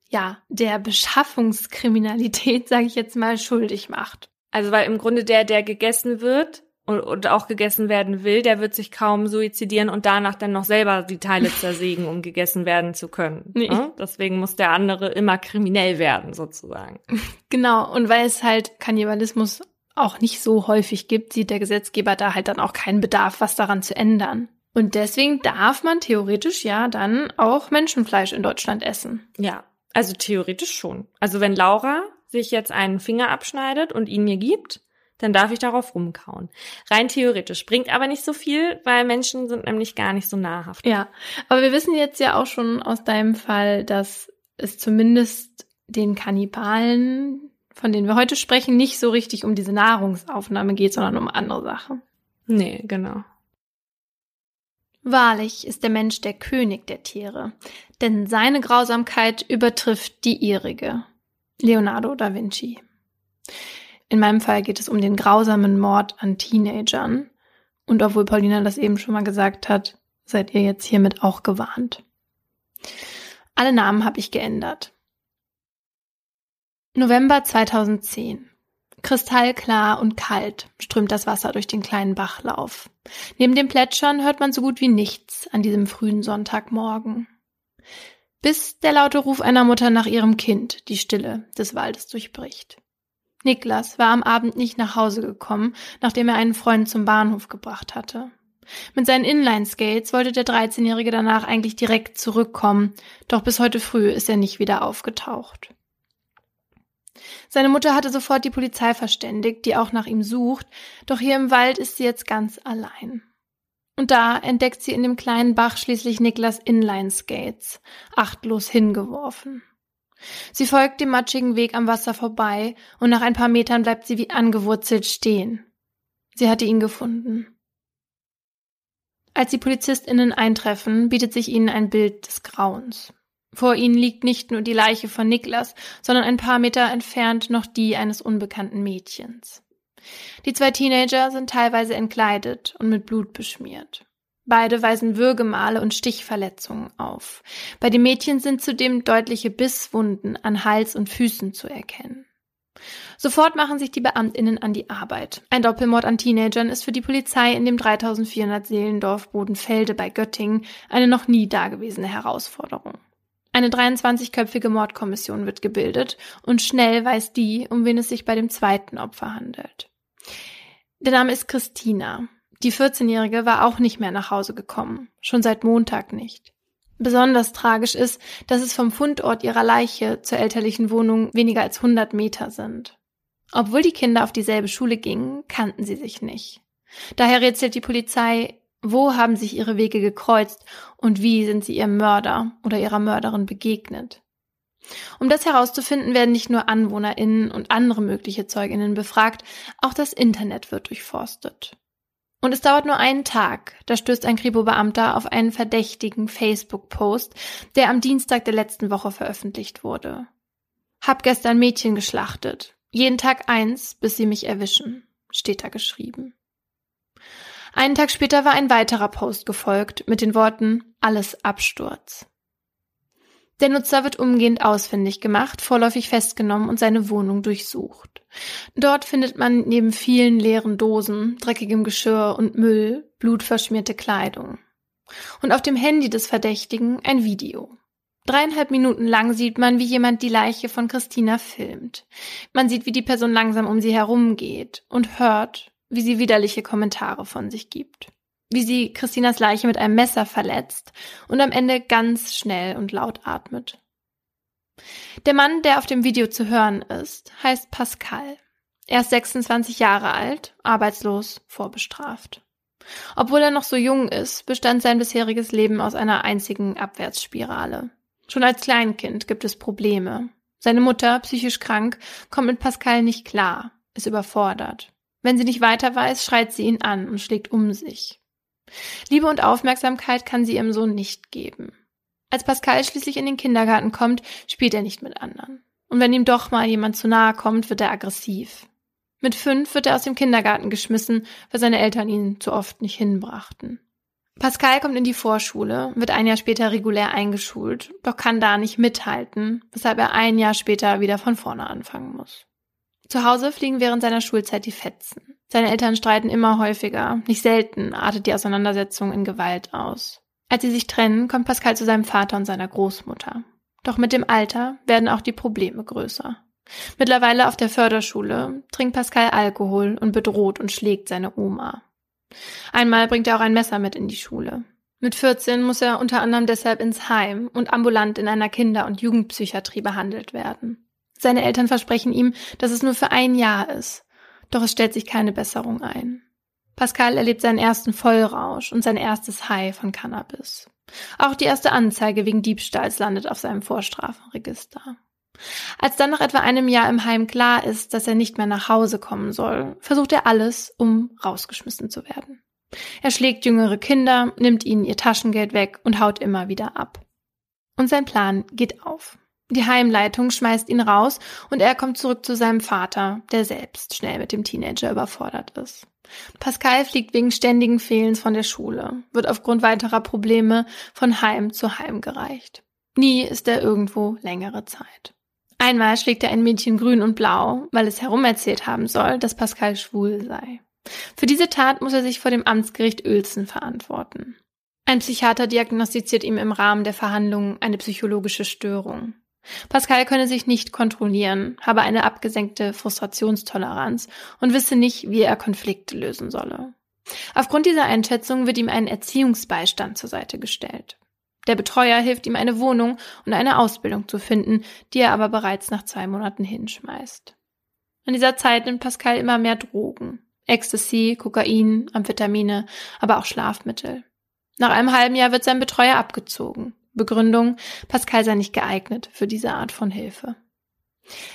ja der Beschaffungskriminalität, sage ich jetzt mal, schuldig macht. Also weil im Grunde der, der gegessen wird und, und auch gegessen werden will, der wird sich kaum suizidieren und danach dann noch selber die Teile [laughs] zersägen, um gegessen werden zu können. Nee. Ne? Deswegen muss der andere immer kriminell werden, sozusagen. [laughs] Genau, und weil es halt Kannibalismus auch nicht so häufig gibt, sieht der Gesetzgeber da halt dann auch keinen Bedarf, was daran zu ändern. Und deswegen darf man theoretisch ja dann auch Menschenfleisch in Deutschland essen. Ja, also theoretisch schon. Also wenn Laura sich jetzt einen Finger abschneidet und ihn mir gibt, dann darf ich darauf rumkauen. Rein theoretisch. Bringt aber nicht so viel, weil Menschen sind nämlich gar nicht so nahrhaft. Ja, aber wir wissen jetzt ja auch schon aus deinem Fall, dass es zumindest den Kannibalen, von denen wir heute sprechen, nicht so richtig um diese Nahrungsaufnahme geht, sondern um andere Sachen. Nee, genau. Wahrlich ist der Mensch der König der Tiere, denn seine Grausamkeit übertrifft die ihrige. Leonardo da Vinci. In meinem Fall geht es um den grausamen Mord an Teenagern. Und obwohl Paulina das eben schon mal gesagt hat, seid ihr jetzt hiermit auch gewarnt. Alle Namen habe ich geändert. November 2010. Kristallklar und kalt strömt das Wasser durch den kleinen Bachlauf. Neben dem Plätschern hört man so gut wie nichts an diesem frühen Sonntagmorgen. Bis der laute Ruf einer Mutter nach ihrem Kind die Stille des Waldes durchbricht. Niklas war am Abend nicht nach Hause gekommen, nachdem er einen Freund zum Bahnhof gebracht hatte. Mit seinen Inline-Skates wollte der 13-Jährige danach eigentlich direkt zurückkommen, doch bis heute früh ist er nicht wieder aufgetaucht. Seine Mutter hatte sofort die Polizei verständigt, die auch nach ihm sucht, doch hier im Wald ist sie jetzt ganz allein. Und da entdeckt sie in dem kleinen Bach schließlich Niklas Inline-Skates, achtlos hingeworfen. Sie folgt dem matschigen Weg am Wasser vorbei und nach ein paar Metern bleibt sie wie angewurzelt stehen. Sie hatte ihn gefunden. Als die PolizistInnen eintreffen, bietet sich ihnen ein Bild des Grauens. Vor ihnen liegt nicht nur die Leiche von Niklas, sondern ein paar Meter entfernt noch die eines unbekannten Mädchens. Die zwei Teenager sind teilweise entkleidet und mit Blut beschmiert. Beide weisen Würgemale und Stichverletzungen auf. Bei den Mädchen sind zudem deutliche Bisswunden an Hals und Füßen zu erkennen. Sofort machen sich die Beamtinnen an die Arbeit. Ein Doppelmord an Teenagern ist für die Polizei in dem 3400 Seelendorf Bodenfelde bei Göttingen eine noch nie dagewesene Herausforderung. Eine 23-köpfige Mordkommission wird gebildet und schnell weiß die, um wen es sich bei dem zweiten Opfer handelt. Der Name ist Christina. Die 14-Jährige war auch nicht mehr nach Hause gekommen, schon seit Montag nicht. Besonders tragisch ist, dass es vom Fundort ihrer Leiche zur elterlichen Wohnung weniger als 100 Meter sind. Obwohl die Kinder auf dieselbe Schule gingen, kannten sie sich nicht. Daher rätselt die Polizei, wo haben sich ihre Wege gekreuzt und wie sind sie ihrem Mörder oder ihrer Mörderin begegnet? Um das herauszufinden, werden nicht nur AnwohnerInnen und andere mögliche ZeugInnen befragt, auch das Internet wird durchforstet. Und es dauert nur einen Tag, da stößt ein Kripo-Beamter auf einen verdächtigen Facebook-Post, der am Dienstag der letzten Woche veröffentlicht wurde. Hab gestern Mädchen geschlachtet. Jeden Tag eins, bis sie mich erwischen, steht da geschrieben. Einen Tag später war ein weiterer Post gefolgt mit den Worten Alles Absturz. Der Nutzer wird umgehend ausfindig gemacht, vorläufig festgenommen und seine Wohnung durchsucht. Dort findet man neben vielen leeren Dosen, dreckigem Geschirr und Müll blutverschmierte Kleidung. Und auf dem Handy des Verdächtigen ein Video. Dreieinhalb Minuten lang sieht man, wie jemand die Leiche von Christina filmt. Man sieht, wie die Person langsam um sie herumgeht und hört, wie sie widerliche Kommentare von sich gibt wie sie Christinas Leiche mit einem Messer verletzt und am Ende ganz schnell und laut atmet. Der Mann, der auf dem Video zu hören ist, heißt Pascal. Er ist 26 Jahre alt, arbeitslos, vorbestraft. Obwohl er noch so jung ist, bestand sein bisheriges Leben aus einer einzigen Abwärtsspirale. Schon als Kleinkind gibt es Probleme. Seine Mutter, psychisch krank, kommt mit Pascal nicht klar, ist überfordert. Wenn sie nicht weiter weiß, schreit sie ihn an und schlägt um sich. Liebe und Aufmerksamkeit kann sie ihrem Sohn nicht geben. Als Pascal schließlich in den Kindergarten kommt, spielt er nicht mit anderen. Und wenn ihm doch mal jemand zu nahe kommt, wird er aggressiv. Mit fünf wird er aus dem Kindergarten geschmissen, weil seine Eltern ihn zu oft nicht hinbrachten. Pascal kommt in die Vorschule, wird ein Jahr später regulär eingeschult, doch kann da nicht mithalten, weshalb er ein Jahr später wieder von vorne anfangen muss. Zu Hause fliegen während seiner Schulzeit die Fetzen. Seine Eltern streiten immer häufiger. Nicht selten artet die Auseinandersetzung in Gewalt aus. Als sie sich trennen, kommt Pascal zu seinem Vater und seiner Großmutter. Doch mit dem Alter werden auch die Probleme größer. Mittlerweile auf der Förderschule trinkt Pascal Alkohol und bedroht und schlägt seine Oma. Einmal bringt er auch ein Messer mit in die Schule. Mit 14 muss er unter anderem deshalb ins Heim und ambulant in einer Kinder- und Jugendpsychiatrie behandelt werden. Seine Eltern versprechen ihm, dass es nur für ein Jahr ist. Doch es stellt sich keine Besserung ein. Pascal erlebt seinen ersten Vollrausch und sein erstes High von Cannabis. Auch die erste Anzeige wegen Diebstahls landet auf seinem Vorstrafenregister. Als dann nach etwa einem Jahr im Heim klar ist, dass er nicht mehr nach Hause kommen soll, versucht er alles, um rausgeschmissen zu werden. Er schlägt jüngere Kinder, nimmt ihnen ihr Taschengeld weg und haut immer wieder ab. Und sein Plan geht auf. Die Heimleitung schmeißt ihn raus und er kommt zurück zu seinem Vater, der selbst schnell mit dem Teenager überfordert ist. Pascal fliegt wegen ständigen Fehlens von der Schule, wird aufgrund weiterer Probleme von Heim zu Heim gereicht. Nie ist er irgendwo längere Zeit. Einmal schlägt er ein Mädchen grün und blau, weil es herumerzählt haben soll, dass Pascal schwul sei. Für diese Tat muss er sich vor dem Amtsgericht Uelzen verantworten. Ein Psychiater diagnostiziert ihm im Rahmen der Verhandlungen eine psychologische Störung. Pascal könne sich nicht kontrollieren, habe eine abgesenkte Frustrationstoleranz und wisse nicht, wie er Konflikte lösen solle. Aufgrund dieser Einschätzung wird ihm ein Erziehungsbeistand zur Seite gestellt. Der Betreuer hilft ihm eine Wohnung und eine Ausbildung zu finden, die er aber bereits nach zwei Monaten hinschmeißt. In dieser Zeit nimmt Pascal immer mehr Drogen. Ecstasy, Kokain, Amphetamine, aber auch Schlafmittel. Nach einem halben Jahr wird sein Betreuer abgezogen. Begründung, Pascal sei nicht geeignet für diese Art von Hilfe.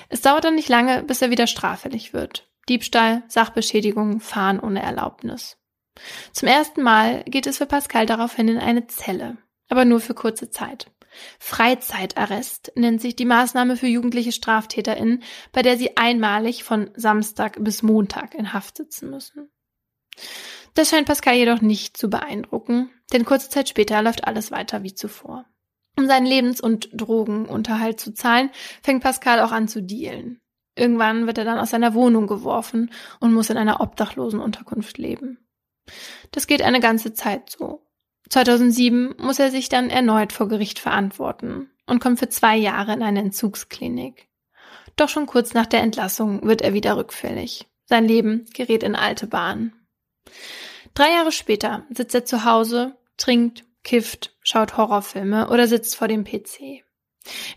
Es dauert dann nicht lange, bis er wieder straffällig wird. Diebstahl, Sachbeschädigung, Fahren ohne Erlaubnis. Zum ersten Mal geht es für Pascal daraufhin in eine Zelle, aber nur für kurze Zeit. Freizeitarrest nennt sich die Maßnahme für jugendliche StraftäterInnen, bei der sie einmalig von Samstag bis Montag in Haft sitzen müssen. Das scheint Pascal jedoch nicht zu beeindrucken, denn kurze Zeit später läuft alles weiter wie zuvor. Um seinen Lebens- und Drogenunterhalt zu zahlen, fängt Pascal auch an zu dealen. Irgendwann wird er dann aus seiner Wohnung geworfen und muss in einer obdachlosen Unterkunft leben. Das geht eine ganze Zeit so. 2007 muss er sich dann erneut vor Gericht verantworten und kommt für zwei Jahre in eine Entzugsklinik. Doch schon kurz nach der Entlassung wird er wieder rückfällig. Sein Leben gerät in alte Bahnen. Drei Jahre später sitzt er zu Hause, trinkt, kifft, schaut Horrorfilme oder sitzt vor dem PC.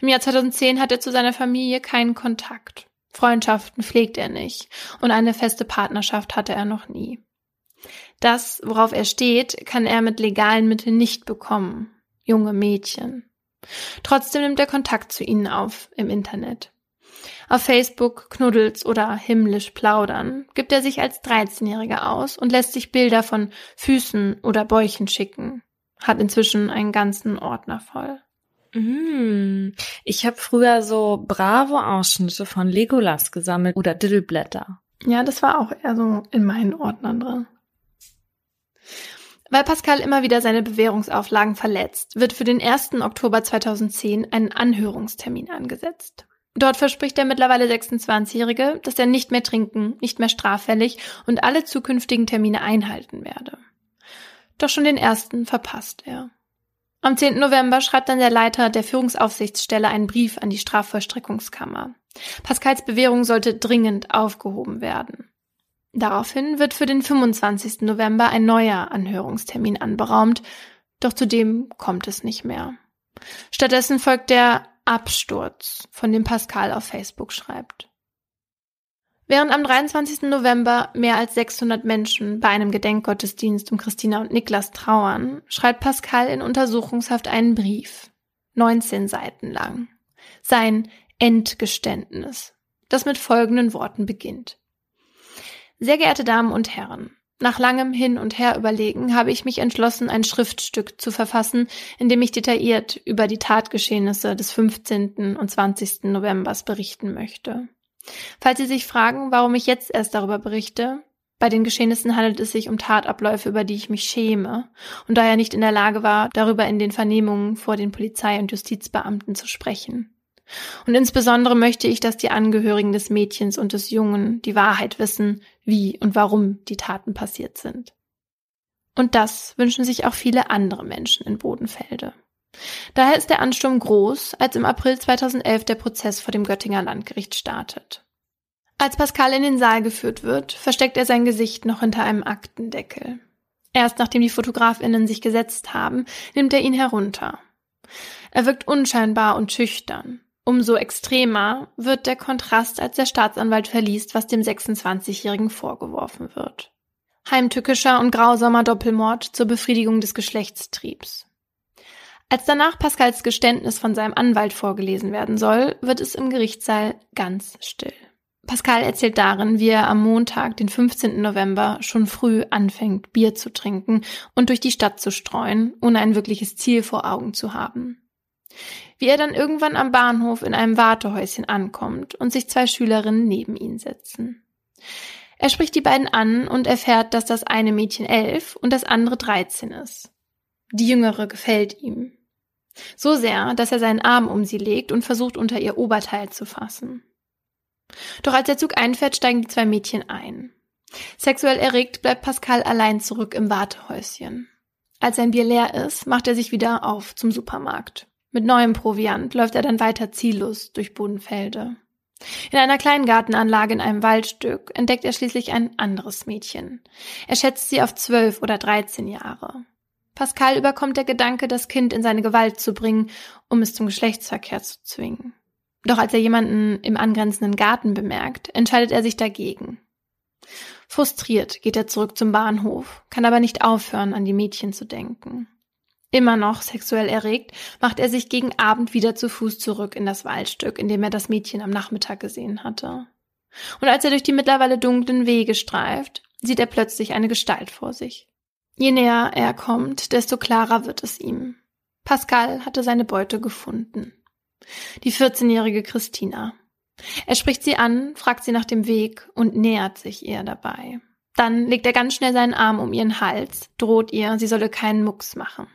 Im Jahr 2010 hat er zu seiner Familie keinen Kontakt. Freundschaften pflegt er nicht und eine feste Partnerschaft hatte er noch nie. Das, worauf er steht, kann er mit legalen Mitteln nicht bekommen. Junge Mädchen. Trotzdem nimmt er Kontakt zu ihnen auf im Internet. Auf Facebook, Knuddels oder himmlisch plaudern gibt er sich als 13-Jähriger aus und lässt sich Bilder von Füßen oder Bäuchen schicken. Hat inzwischen einen ganzen Ordner voll. Mm, ich habe früher so Bravo-Ausschnitte von Legolas gesammelt oder Diddleblätter. Ja, das war auch eher so in meinen Ordnern drin. Weil Pascal immer wieder seine Bewährungsauflagen verletzt, wird für den 1. Oktober 2010 ein Anhörungstermin angesetzt. Dort verspricht der mittlerweile 26-Jährige, dass er nicht mehr trinken, nicht mehr straffällig und alle zukünftigen Termine einhalten werde. Doch schon den ersten verpasst er. Am 10. November schreibt dann der Leiter der Führungsaufsichtsstelle einen Brief an die Strafvollstreckungskammer. Pascals Bewährung sollte dringend aufgehoben werden. Daraufhin wird für den 25. November ein neuer Anhörungstermin anberaumt, doch zu dem kommt es nicht mehr. Stattdessen folgt der Absturz, von dem Pascal auf Facebook schreibt. Während am 23. November mehr als 600 Menschen bei einem Gedenkgottesdienst um Christina und Niklas trauern, schreibt Pascal in Untersuchungshaft einen Brief, 19 Seiten lang. Sein Endgeständnis, das mit folgenden Worten beginnt. Sehr geehrte Damen und Herren, nach langem Hin und Her überlegen habe ich mich entschlossen, ein Schriftstück zu verfassen, in dem ich detailliert über die Tatgeschehnisse des 15. und 20. Novembers berichten möchte. Falls Sie sich fragen, warum ich jetzt erst darüber berichte, bei den Geschehnissen handelt es sich um Tatabläufe, über die ich mich schäme und daher nicht in der Lage war, darüber in den Vernehmungen vor den Polizei- und Justizbeamten zu sprechen. Und insbesondere möchte ich, dass die Angehörigen des Mädchens und des Jungen die Wahrheit wissen, wie und warum die Taten passiert sind. Und das wünschen sich auch viele andere Menschen in Bodenfelde. Daher ist der Ansturm groß, als im April 2011 der Prozess vor dem Göttinger Landgericht startet. Als Pascal in den Saal geführt wird, versteckt er sein Gesicht noch hinter einem Aktendeckel. Erst nachdem die Fotografinnen sich gesetzt haben, nimmt er ihn herunter. Er wirkt unscheinbar und schüchtern. Umso extremer wird der Kontrast, als der Staatsanwalt verliest, was dem 26-Jährigen vorgeworfen wird. Heimtückischer und grausamer Doppelmord zur Befriedigung des Geschlechtstriebs. Als danach Pascals Geständnis von seinem Anwalt vorgelesen werden soll, wird es im Gerichtssaal ganz still. Pascal erzählt darin, wie er am Montag, den 15. November, schon früh anfängt, Bier zu trinken und durch die Stadt zu streuen, ohne ein wirkliches Ziel vor Augen zu haben. Wie er dann irgendwann am Bahnhof in einem Wartehäuschen ankommt und sich zwei Schülerinnen neben ihn setzen. Er spricht die beiden an und erfährt, dass das eine Mädchen elf und das andere dreizehn ist. Die jüngere gefällt ihm. So sehr, dass er seinen Arm um sie legt und versucht, unter ihr Oberteil zu fassen. Doch als der Zug einfährt, steigen die zwei Mädchen ein. Sexuell erregt bleibt Pascal allein zurück im Wartehäuschen. Als sein Bier leer ist, macht er sich wieder auf zum Supermarkt. Mit neuem Proviant läuft er dann weiter ziellos durch Bodenfelde. In einer kleinen Gartenanlage in einem Waldstück entdeckt er schließlich ein anderes Mädchen. Er schätzt sie auf zwölf oder dreizehn Jahre. Pascal überkommt der Gedanke, das Kind in seine Gewalt zu bringen, um es zum Geschlechtsverkehr zu zwingen. Doch als er jemanden im angrenzenden Garten bemerkt, entscheidet er sich dagegen. Frustriert geht er zurück zum Bahnhof, kann aber nicht aufhören, an die Mädchen zu denken. Immer noch sexuell erregt, macht er sich gegen Abend wieder zu Fuß zurück in das Waldstück, in dem er das Mädchen am Nachmittag gesehen hatte. Und als er durch die mittlerweile dunklen Wege streift, sieht er plötzlich eine Gestalt vor sich. Je näher er kommt, desto klarer wird es ihm. Pascal hatte seine Beute gefunden. Die 14-jährige Christina. Er spricht sie an, fragt sie nach dem Weg und nähert sich ihr dabei. Dann legt er ganz schnell seinen Arm um ihren Hals, droht ihr, sie solle keinen Mucks machen.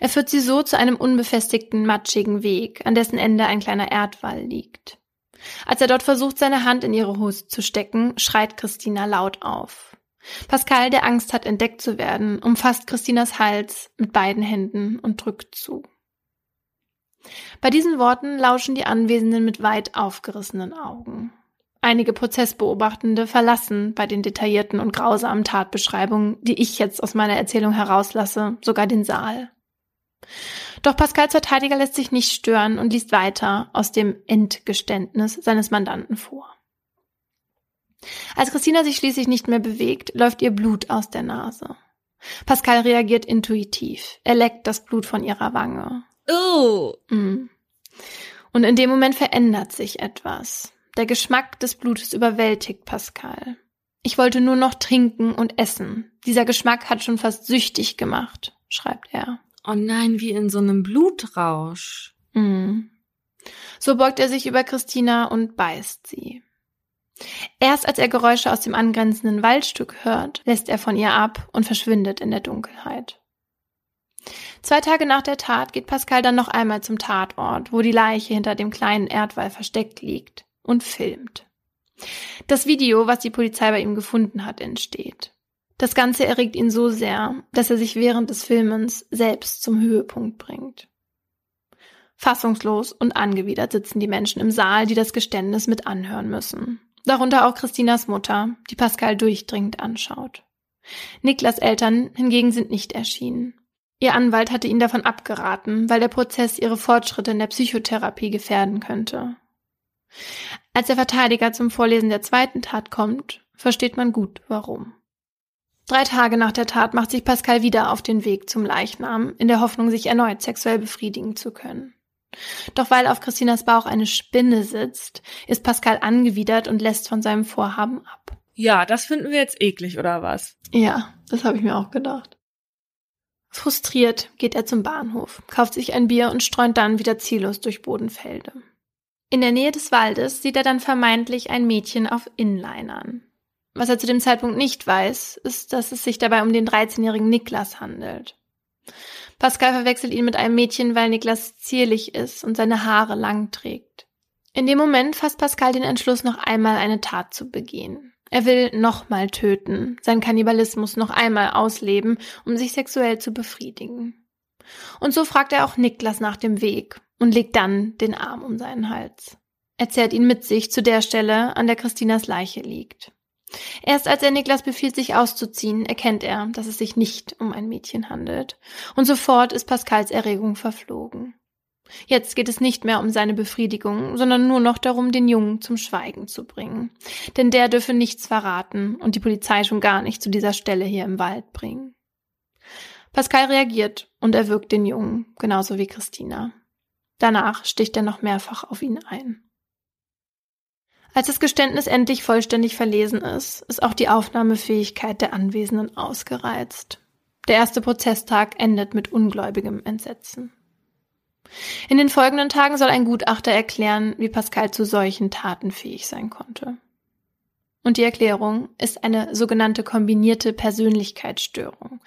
Er führt sie so zu einem unbefestigten, matschigen Weg, an dessen Ende ein kleiner Erdwall liegt. Als er dort versucht, seine Hand in ihre Hose zu stecken, schreit Christina laut auf. Pascal, der Angst hat, entdeckt zu werden, umfasst Christinas Hals mit beiden Händen und drückt zu. Bei diesen Worten lauschen die Anwesenden mit weit aufgerissenen Augen. Einige Prozessbeobachtende verlassen bei den detaillierten und grausamen Tatbeschreibungen, die ich jetzt aus meiner Erzählung herauslasse, sogar den Saal. Doch Pascals Verteidiger lässt sich nicht stören und liest weiter aus dem Endgeständnis seines Mandanten vor. Als Christina sich schließlich nicht mehr bewegt, läuft ihr Blut aus der Nase. Pascal reagiert intuitiv. Er leckt das Blut von ihrer Wange. Oh. Mm. Und in dem Moment verändert sich etwas. Der Geschmack des Blutes überwältigt Pascal. Ich wollte nur noch trinken und essen. Dieser Geschmack hat schon fast süchtig gemacht, schreibt er. Oh nein, wie in so einem Blutrausch. Mm. So beugt er sich über Christina und beißt sie. Erst als er Geräusche aus dem angrenzenden Waldstück hört, lässt er von ihr ab und verschwindet in der Dunkelheit. Zwei Tage nach der Tat geht Pascal dann noch einmal zum Tatort, wo die Leiche hinter dem kleinen Erdwall versteckt liegt, und filmt. Das Video, was die Polizei bei ihm gefunden hat, entsteht. Das Ganze erregt ihn so sehr, dass er sich während des Filmens selbst zum Höhepunkt bringt. Fassungslos und angewidert sitzen die Menschen im Saal, die das Geständnis mit anhören müssen. Darunter auch Christinas Mutter, die Pascal durchdringend anschaut. Niklas Eltern hingegen sind nicht erschienen. Ihr Anwalt hatte ihn davon abgeraten, weil der Prozess ihre Fortschritte in der Psychotherapie gefährden könnte. Als der Verteidiger zum Vorlesen der zweiten Tat kommt, versteht man gut, warum. Drei Tage nach der Tat macht sich Pascal wieder auf den Weg zum Leichnam, in der Hoffnung, sich erneut sexuell befriedigen zu können. Doch weil auf Christinas Bauch eine Spinne sitzt, ist Pascal angewidert und lässt von seinem Vorhaben ab. Ja, das finden wir jetzt eklig, oder was? Ja, das habe ich mir auch gedacht. Frustriert geht er zum Bahnhof, kauft sich ein Bier und streunt dann wieder ziellos durch Bodenfelde. In der Nähe des Waldes sieht er dann vermeintlich ein Mädchen auf Inlinern. Was er zu dem Zeitpunkt nicht weiß, ist, dass es sich dabei um den 13-jährigen Niklas handelt. Pascal verwechselt ihn mit einem Mädchen, weil Niklas zierlich ist und seine Haare lang trägt. In dem Moment fasst Pascal den Entschluss, noch einmal eine Tat zu begehen. Er will nochmal töten, seinen Kannibalismus noch einmal ausleben, um sich sexuell zu befriedigen. Und so fragt er auch Niklas nach dem Weg und legt dann den Arm um seinen Hals. Er zerrt ihn mit sich zu der Stelle, an der Christinas Leiche liegt. Erst als er Niklas befiehlt, sich auszuziehen, erkennt er, dass es sich nicht um ein Mädchen handelt. Und sofort ist Pascals Erregung verflogen. Jetzt geht es nicht mehr um seine Befriedigung, sondern nur noch darum, den Jungen zum Schweigen zu bringen. Denn der dürfe nichts verraten und die Polizei schon gar nicht zu dieser Stelle hier im Wald bringen. Pascal reagiert und erwürgt den Jungen, genauso wie Christina. Danach sticht er noch mehrfach auf ihn ein. Als das Geständnis endlich vollständig verlesen ist, ist auch die Aufnahmefähigkeit der Anwesenden ausgereizt. Der erste Prozesstag endet mit ungläubigem Entsetzen. In den folgenden Tagen soll ein Gutachter erklären, wie Pascal zu solchen Taten fähig sein konnte. Und die Erklärung ist eine sogenannte kombinierte Persönlichkeitsstörung.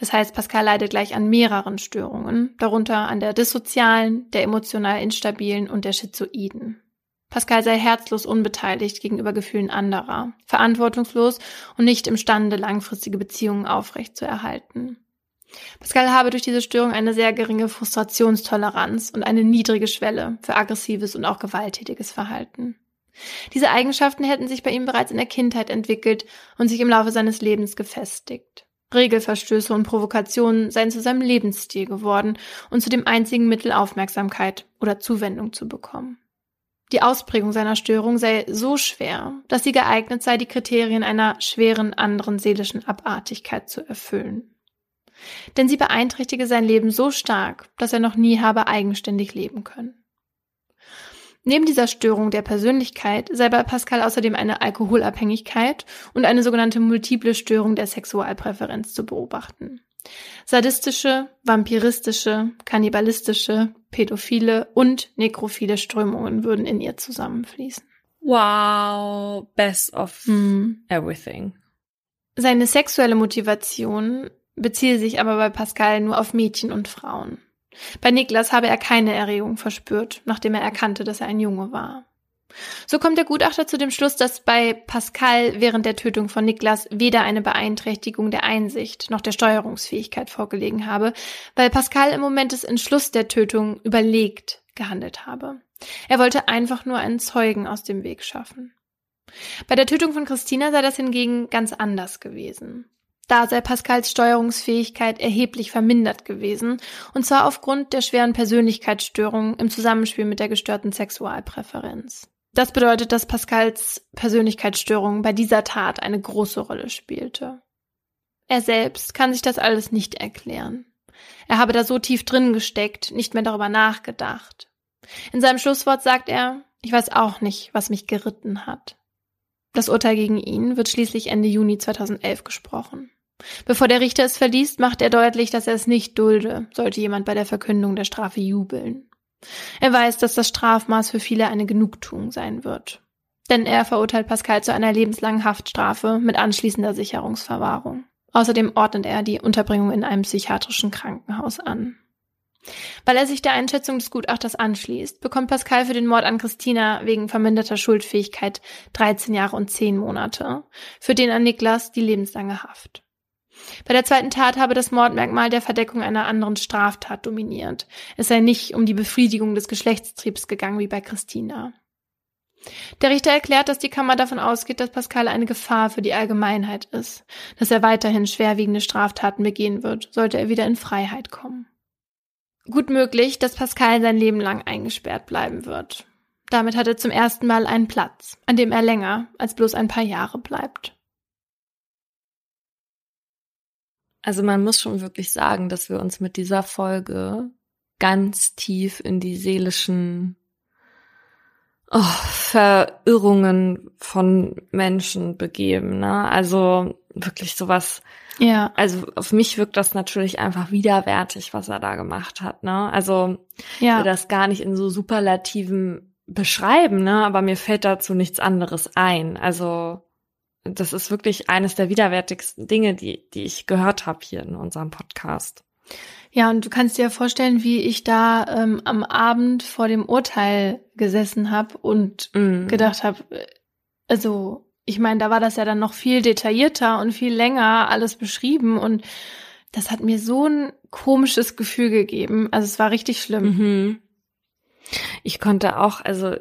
Das heißt, Pascal leidet gleich an mehreren Störungen, darunter an der dissozialen, der emotional instabilen und der schizoiden. Pascal sei herzlos unbeteiligt gegenüber Gefühlen anderer, verantwortungslos und nicht imstande, langfristige Beziehungen aufrechtzuerhalten. Pascal habe durch diese Störung eine sehr geringe Frustrationstoleranz und eine niedrige Schwelle für aggressives und auch gewalttätiges Verhalten. Diese Eigenschaften hätten sich bei ihm bereits in der Kindheit entwickelt und sich im Laufe seines Lebens gefestigt. Regelverstöße und Provokationen seien zu seinem Lebensstil geworden und zu dem einzigen Mittel Aufmerksamkeit oder Zuwendung zu bekommen. Die Ausprägung seiner Störung sei so schwer, dass sie geeignet sei, die Kriterien einer schweren anderen seelischen Abartigkeit zu erfüllen. Denn sie beeinträchtige sein Leben so stark, dass er noch nie habe eigenständig leben können. Neben dieser Störung der Persönlichkeit sei bei Pascal außerdem eine Alkoholabhängigkeit und eine sogenannte multiple Störung der Sexualpräferenz zu beobachten. Sadistische, vampiristische, kannibalistische, pädophile und nekrophile Strömungen würden in ihr zusammenfließen. Wow, best of hm. everything. Seine sexuelle Motivation beziehe sich aber bei Pascal nur auf Mädchen und Frauen. Bei Niklas habe er keine Erregung verspürt, nachdem er erkannte, dass er ein Junge war. So kommt der Gutachter zu dem Schluss, dass bei Pascal während der Tötung von Niklas weder eine Beeinträchtigung der Einsicht noch der Steuerungsfähigkeit vorgelegen habe, weil Pascal im Moment des Entschlusses der Tötung überlegt gehandelt habe. Er wollte einfach nur einen Zeugen aus dem Weg schaffen. Bei der Tötung von Christina sei das hingegen ganz anders gewesen. Da sei Pascals Steuerungsfähigkeit erheblich vermindert gewesen, und zwar aufgrund der schweren Persönlichkeitsstörungen im Zusammenspiel mit der gestörten Sexualpräferenz. Das bedeutet, dass Pascals Persönlichkeitsstörung bei dieser Tat eine große Rolle spielte. Er selbst kann sich das alles nicht erklären. Er habe da so tief drin gesteckt, nicht mehr darüber nachgedacht. In seinem Schlusswort sagt er, ich weiß auch nicht, was mich geritten hat. Das Urteil gegen ihn wird schließlich Ende Juni 2011 gesprochen. Bevor der Richter es verliest, macht er deutlich, dass er es nicht dulde, sollte jemand bei der Verkündung der Strafe jubeln. Er weiß, dass das Strafmaß für viele eine Genugtuung sein wird. Denn er verurteilt Pascal zu einer lebenslangen Haftstrafe mit anschließender Sicherungsverwahrung. Außerdem ordnet er die Unterbringung in einem psychiatrischen Krankenhaus an. Weil er sich der Einschätzung des Gutachters anschließt, bekommt Pascal für den Mord an Christina wegen verminderter Schuldfähigkeit 13 Jahre und 10 Monate, für den an Niklas die lebenslange Haft. Bei der zweiten Tat habe das Mordmerkmal der Verdeckung einer anderen Straftat dominiert. Es sei nicht um die Befriedigung des Geschlechtstriebs gegangen wie bei Christina. Der Richter erklärt, dass die Kammer davon ausgeht, dass Pascal eine Gefahr für die Allgemeinheit ist, dass er weiterhin schwerwiegende Straftaten begehen wird, sollte er wieder in Freiheit kommen. Gut möglich, dass Pascal sein Leben lang eingesperrt bleiben wird. Damit hat er zum ersten Mal einen Platz, an dem er länger als bloß ein paar Jahre bleibt. Also man muss schon wirklich sagen, dass wir uns mit dieser Folge ganz tief in die seelischen oh, Verirrungen von Menschen begeben. Ne? Also wirklich sowas. Ja. Also auf mich wirkt das natürlich einfach widerwärtig, was er da gemacht hat. Ne? Also ja. will das gar nicht in so Superlativen beschreiben, ne? Aber mir fällt dazu nichts anderes ein. Also das ist wirklich eines der widerwärtigsten Dinge, die, die ich gehört habe hier in unserem Podcast. Ja, und du kannst dir ja vorstellen, wie ich da ähm, am Abend vor dem Urteil gesessen habe und mm. gedacht habe, äh, also ich meine, da war das ja dann noch viel detaillierter und viel länger alles beschrieben und das hat mir so ein komisches Gefühl gegeben. Also es war richtig schlimm. Mhm. Ich konnte auch, also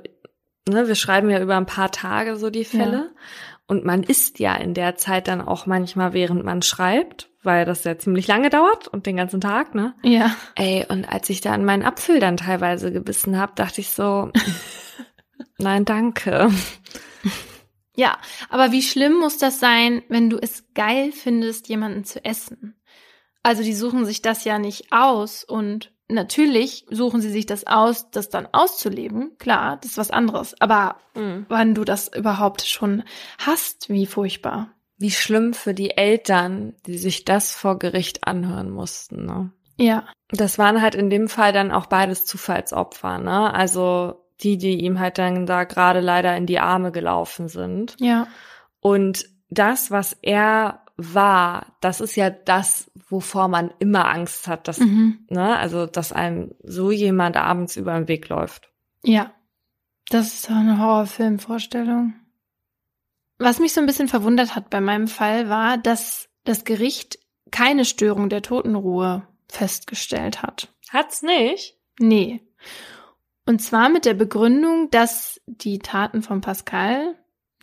ne, wir schreiben ja über ein paar Tage so die Fälle. Ja. Und man isst ja in der Zeit dann auch manchmal, während man schreibt, weil das ja ziemlich lange dauert und den ganzen Tag, ne? Ja. Ey, und als ich dann meinen Apfel dann teilweise gebissen habe, dachte ich so, [laughs] nein, danke. Ja, aber wie schlimm muss das sein, wenn du es geil findest, jemanden zu essen? Also die suchen sich das ja nicht aus und natürlich suchen sie sich das aus, das dann auszuleben. Klar, das ist was anderes. Aber mhm. wann du das überhaupt schon hast, wie furchtbar. Wie schlimm für die Eltern, die sich das vor Gericht anhören mussten. Ne? Ja. Das waren halt in dem Fall dann auch beides Zufallsopfer, ne? Also die, die ihm halt dann da gerade leider in die Arme gelaufen sind. Ja. Und das, was er war, das ist ja das, wovor man immer Angst hat, dass, Mhm. ne, also, dass einem so jemand abends über den Weg läuft. Ja. Das ist doch eine Horrorfilmvorstellung. Was mich so ein bisschen verwundert hat bei meinem Fall war, dass das Gericht keine Störung der Totenruhe festgestellt hat. Hat's nicht? Nee. Und zwar mit der Begründung, dass die Taten von Pascal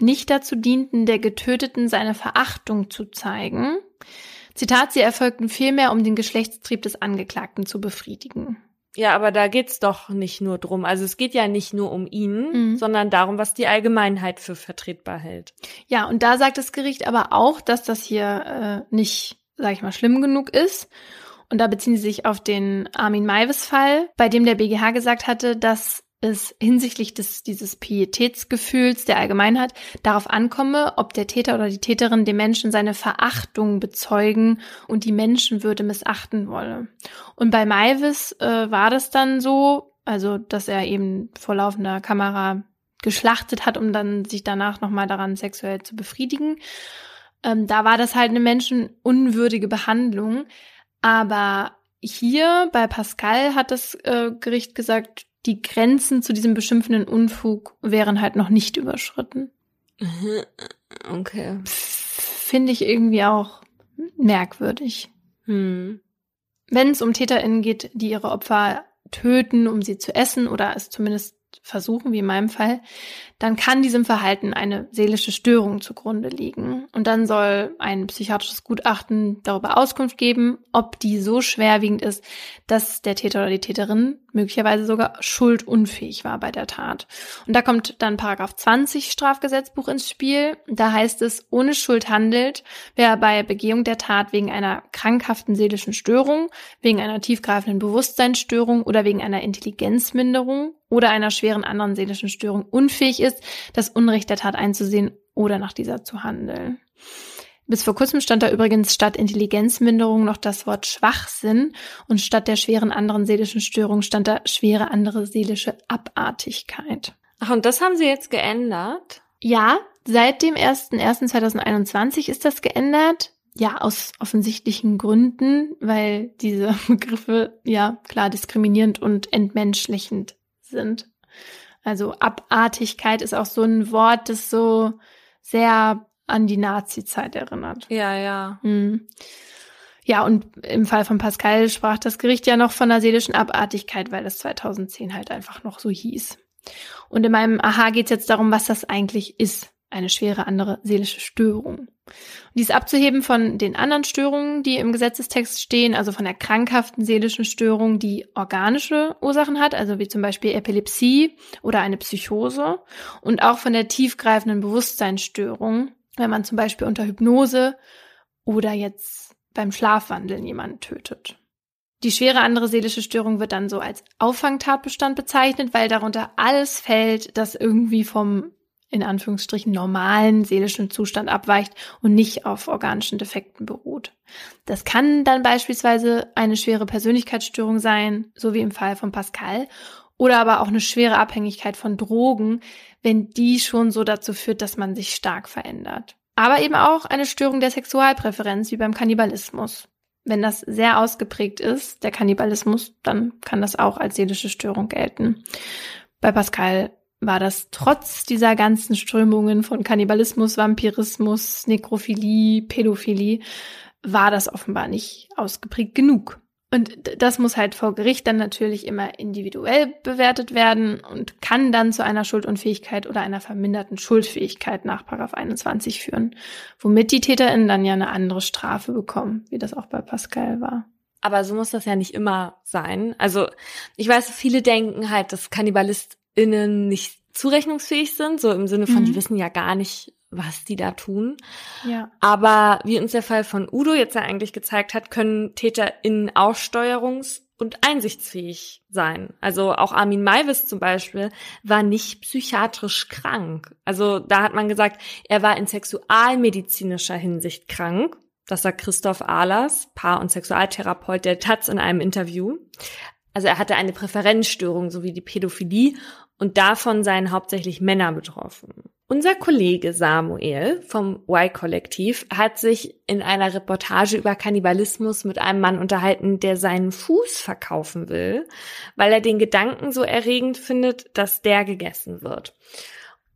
nicht dazu dienten, der Getöteten seine Verachtung zu zeigen. Zitat, sie erfolgten vielmehr, um den Geschlechtstrieb des Angeklagten zu befriedigen. Ja, aber da geht's doch nicht nur drum. Also es geht ja nicht nur um ihn, Mhm. sondern darum, was die Allgemeinheit für vertretbar hält. Ja, und da sagt das Gericht aber auch, dass das hier äh, nicht, sag ich mal, schlimm genug ist. Und da beziehen sie sich auf den Armin Maivis-Fall, bei dem der BGH gesagt hatte, dass es hinsichtlich des, dieses Pietätsgefühls der Allgemeinheit darauf ankomme, ob der Täter oder die Täterin dem Menschen seine Verachtung bezeugen und die Menschenwürde missachten wolle. Und bei Maivis äh, war das dann so, also dass er eben vor laufender Kamera geschlachtet hat, um dann sich danach nochmal daran sexuell zu befriedigen. Ähm, da war das halt eine menschenunwürdige Behandlung. Aber hier bei Pascal hat das äh, Gericht gesagt, die Grenzen zu diesem beschimpfenden Unfug wären halt noch nicht überschritten. [laughs] Okay. Finde ich irgendwie auch merkwürdig. Hm. Wenn es um TäterInnen geht, die ihre Opfer töten, um sie zu essen oder es zumindest versuchen, wie in meinem Fall, dann kann diesem Verhalten eine seelische Störung zugrunde liegen. Und dann soll ein psychiatrisches Gutachten darüber Auskunft geben, ob die so schwerwiegend ist, dass der Täter oder die Täterin möglicherweise sogar schuldunfähig war bei der Tat. Und da kommt dann Paragraph 20 Strafgesetzbuch ins Spiel. Da heißt es, ohne Schuld handelt, wer bei Begehung der Tat wegen einer krankhaften seelischen Störung, wegen einer tiefgreifenden Bewusstseinsstörung oder wegen einer Intelligenzminderung oder einer schweren anderen seelischen Störung unfähig ist, das Unrecht der Tat einzusehen oder nach dieser zu handeln. Bis vor kurzem stand da übrigens statt Intelligenzminderung noch das Wort Schwachsinn und statt der schweren anderen seelischen Störung stand da schwere andere seelische Abartigkeit. Ach, und das haben sie jetzt geändert? Ja, seit dem 01.01.2021 ist das geändert. Ja, aus offensichtlichen Gründen, weil diese [laughs] Begriffe ja klar diskriminierend und entmenschlichend sind. Also Abartigkeit ist auch so ein Wort, das so sehr an die Nazi-Zeit erinnert. Ja, ja. Hm. Ja, und im Fall von Pascal sprach das Gericht ja noch von einer seelischen Abartigkeit, weil das 2010 halt einfach noch so hieß. Und in meinem Aha geht es jetzt darum, was das eigentlich ist. Eine schwere andere seelische Störung. Und die ist abzuheben von den anderen Störungen, die im Gesetzestext stehen, also von der krankhaften seelischen Störung, die organische Ursachen hat, also wie zum Beispiel Epilepsie oder eine Psychose, und auch von der tiefgreifenden Bewusstseinsstörung, wenn man zum Beispiel unter Hypnose oder jetzt beim Schlafwandeln jemanden tötet. Die schwere andere seelische Störung wird dann so als Auffangtatbestand bezeichnet, weil darunter alles fällt, das irgendwie vom in Anführungsstrichen normalen seelischen Zustand abweicht und nicht auf organischen Defekten beruht. Das kann dann beispielsweise eine schwere Persönlichkeitsstörung sein, so wie im Fall von Pascal, oder aber auch eine schwere Abhängigkeit von Drogen, wenn die schon so dazu führt, dass man sich stark verändert. Aber eben auch eine Störung der Sexualpräferenz wie beim Kannibalismus. Wenn das sehr ausgeprägt ist, der Kannibalismus, dann kann das auch als seelische Störung gelten. Bei Pascal war das trotz dieser ganzen Strömungen von Kannibalismus, Vampirismus, Nekrophilie, Pädophilie, war das offenbar nicht ausgeprägt genug. Und das muss halt vor Gericht dann natürlich immer individuell bewertet werden und kann dann zu einer Schuldunfähigkeit oder einer verminderten Schuldfähigkeit nach 21 führen, womit die TäterInnen dann ja eine andere Strafe bekommen, wie das auch bei Pascal war. Aber so muss das ja nicht immer sein. Also ich weiß, viele denken halt, dass KannibalistInnen nicht zurechnungsfähig sind, so im Sinne von, Mhm. die wissen ja gar nicht, was die da tun. Ja. Aber wie uns der Fall von Udo jetzt ja eigentlich gezeigt hat, können TäterInnen auch steuerungs- und einsichtsfähig sein. Also auch Armin Maivis zum Beispiel war nicht psychiatrisch krank. Also da hat man gesagt, er war in sexualmedizinischer Hinsicht krank. Das sagt Christoph Ahlers, Paar- und Sexualtherapeut der Taz in einem Interview. Also er hatte eine Präferenzstörung sowie die Pädophilie und davon seien hauptsächlich Männer betroffen. Unser Kollege Samuel vom Y-Kollektiv hat sich in einer Reportage über Kannibalismus mit einem Mann unterhalten, der seinen Fuß verkaufen will, weil er den Gedanken so erregend findet, dass der gegessen wird.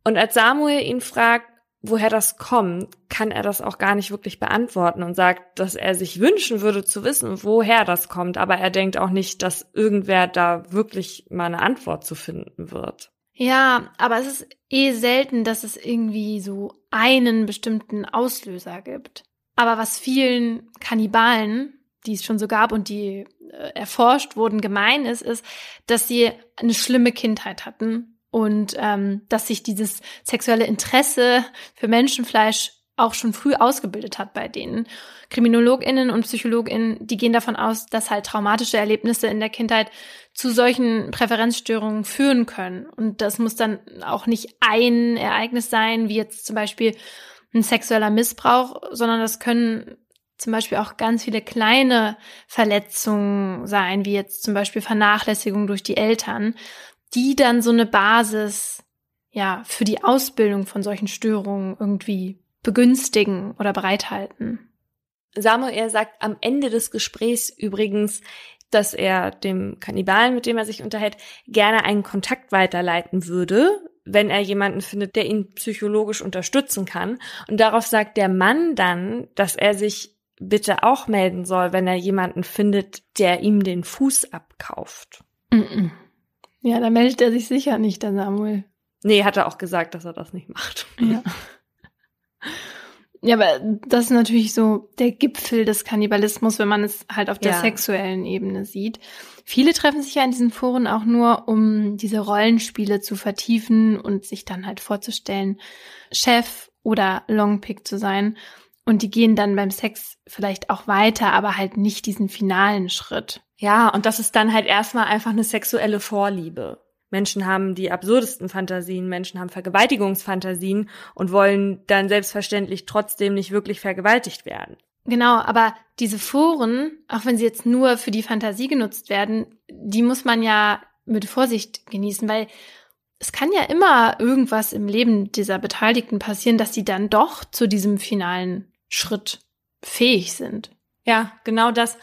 Und als Samuel ihn fragt, woher das kommt, kann er das auch gar nicht wirklich beantworten und sagt, dass er sich wünschen würde zu wissen, woher das kommt, aber er denkt auch nicht, dass irgendwer da wirklich mal eine Antwort zu finden wird. Ja, aber es ist eh selten, dass es irgendwie so einen bestimmten Auslöser gibt. Aber was vielen Kannibalen, die es schon so gab und die äh, erforscht wurden, gemein ist, ist, dass sie eine schlimme Kindheit hatten und ähm, dass sich dieses sexuelle Interesse für Menschenfleisch auch schon früh ausgebildet hat bei denen. KriminologInnen und PsychologInnen, die gehen davon aus, dass halt traumatische Erlebnisse in der Kindheit zu solchen Präferenzstörungen führen können. Und das muss dann auch nicht ein Ereignis sein, wie jetzt zum Beispiel ein sexueller Missbrauch, sondern das können zum Beispiel auch ganz viele kleine Verletzungen sein, wie jetzt zum Beispiel Vernachlässigung durch die Eltern, die dann so eine Basis ja für die Ausbildung von solchen Störungen irgendwie begünstigen oder bereithalten. Samuel sagt am Ende des Gesprächs übrigens, dass er dem Kannibalen, mit dem er sich unterhält, gerne einen Kontakt weiterleiten würde, wenn er jemanden findet, der ihn psychologisch unterstützen kann. Und darauf sagt der Mann dann, dass er sich bitte auch melden soll, wenn er jemanden findet, der ihm den Fuß abkauft. Mm -mm. Ja, da meldet er sich sicher nicht, der Samuel. Nee, hat er auch gesagt, dass er das nicht macht. Ja. [laughs] Ja, aber das ist natürlich so der Gipfel des Kannibalismus, wenn man es halt auf der ja. sexuellen Ebene sieht. Viele treffen sich ja in diesen Foren auch nur, um diese Rollenspiele zu vertiefen und sich dann halt vorzustellen, Chef oder Longpick zu sein. Und die gehen dann beim Sex vielleicht auch weiter, aber halt nicht diesen finalen Schritt. Ja, und das ist dann halt erstmal einfach eine sexuelle Vorliebe. Menschen haben die absurdesten Fantasien, Menschen haben Vergewaltigungsfantasien und wollen dann selbstverständlich trotzdem nicht wirklich vergewaltigt werden. Genau, aber diese Foren, auch wenn sie jetzt nur für die Fantasie genutzt werden, die muss man ja mit Vorsicht genießen, weil es kann ja immer irgendwas im Leben dieser Beteiligten passieren, dass sie dann doch zu diesem finalen Schritt fähig sind. Ja, genau das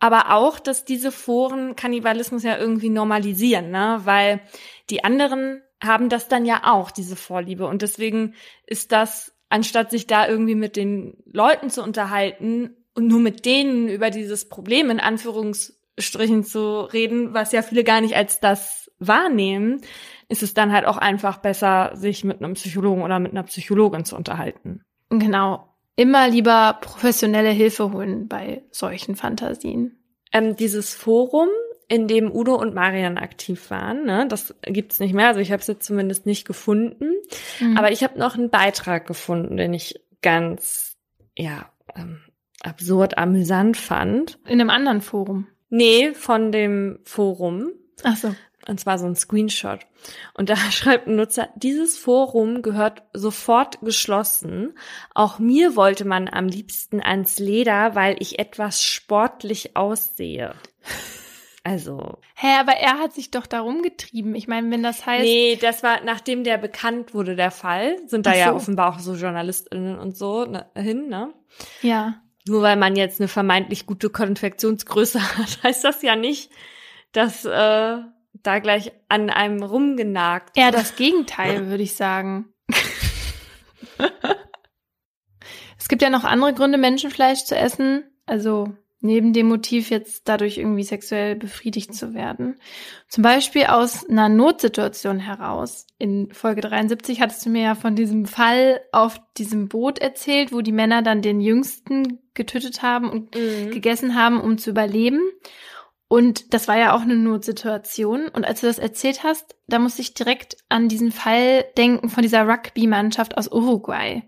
aber auch, dass diese Foren Kannibalismus ja irgendwie normalisieren, ne? Weil die anderen haben das dann ja auch, diese Vorliebe. Und deswegen ist das, anstatt sich da irgendwie mit den Leuten zu unterhalten und nur mit denen über dieses Problem in Anführungsstrichen zu reden, was ja viele gar nicht als das wahrnehmen, ist es dann halt auch einfach besser, sich mit einem Psychologen oder mit einer Psychologin zu unterhalten. Genau immer lieber professionelle Hilfe holen bei solchen Fantasien. Ähm, dieses Forum, in dem Udo und Marian aktiv waren, ne, das gibt's nicht mehr. Also ich habe es jetzt zumindest nicht gefunden. Mhm. Aber ich habe noch einen Beitrag gefunden, den ich ganz, ja, ähm, absurd amüsant fand. In einem anderen Forum? Nee, von dem Forum. Ach so. Und zwar so ein Screenshot. Und da [laughs] schreibt ein Nutzer, dieses Forum gehört sofort geschlossen. Auch mir wollte man am liebsten ans Leder, weil ich etwas sportlich aussehe. Also. Hä, aber er hat sich doch darum getrieben. Ich meine, wenn das heißt. Nee, das war, nachdem der bekannt wurde, der Fall, sind da so. ja offenbar auch so JournalistInnen und so ne, hin, ne? Ja. Nur weil man jetzt eine vermeintlich gute Konfektionsgröße [laughs] hat, heißt das ja nicht, dass äh, da gleich an einem rumgenagt. Eher das Gegenteil, [laughs] würde ich sagen. [laughs] es gibt ja noch andere Gründe, Menschenfleisch zu essen. Also neben dem Motiv jetzt dadurch irgendwie sexuell befriedigt zu werden. Zum Beispiel aus einer Notsituation heraus. In Folge 73 hattest du mir ja von diesem Fall auf diesem Boot erzählt, wo die Männer dann den Jüngsten getötet haben und mhm. gegessen haben, um zu überleben. Und das war ja auch eine Notsituation. Und als du das erzählt hast, da musste ich direkt an diesen Fall denken von dieser Rugby-Mannschaft aus Uruguay.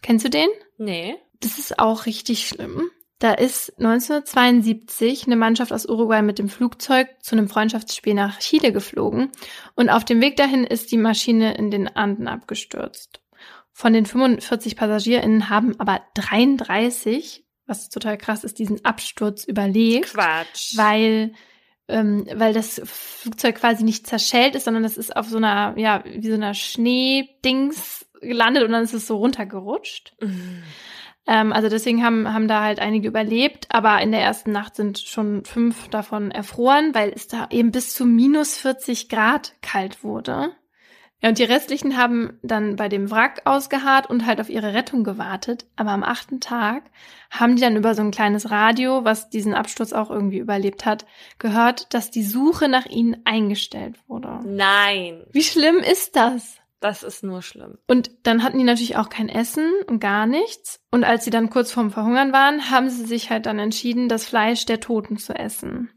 Kennst du den? Nee. Das ist auch richtig schlimm. Da ist 1972 eine Mannschaft aus Uruguay mit dem Flugzeug zu einem Freundschaftsspiel nach Chile geflogen und auf dem Weg dahin ist die Maschine in den Anden abgestürzt. Von den 45 PassagierInnen haben aber 33 was total krass ist, diesen Absturz überlebt. Quatsch. Weil, ähm, weil das Flugzeug quasi nicht zerschellt ist, sondern das ist auf so einer, ja, wie so einer Schneedings gelandet und dann ist es so runtergerutscht. Mhm. Ähm, also deswegen haben, haben da halt einige überlebt, aber in der ersten Nacht sind schon fünf davon erfroren, weil es da eben bis zu minus 40 Grad kalt wurde. Ja, und die restlichen haben dann bei dem Wrack ausgeharrt und halt auf ihre Rettung gewartet. Aber am achten Tag haben die dann über so ein kleines Radio, was diesen Absturz auch irgendwie überlebt hat, gehört, dass die Suche nach ihnen eingestellt wurde. Nein, Wie schlimm ist das? das ist nur schlimm. Und dann hatten die natürlich auch kein Essen und gar nichts. Und als sie dann kurz vorm Verhungern waren, haben sie sich halt dann entschieden, das Fleisch der Toten zu essen.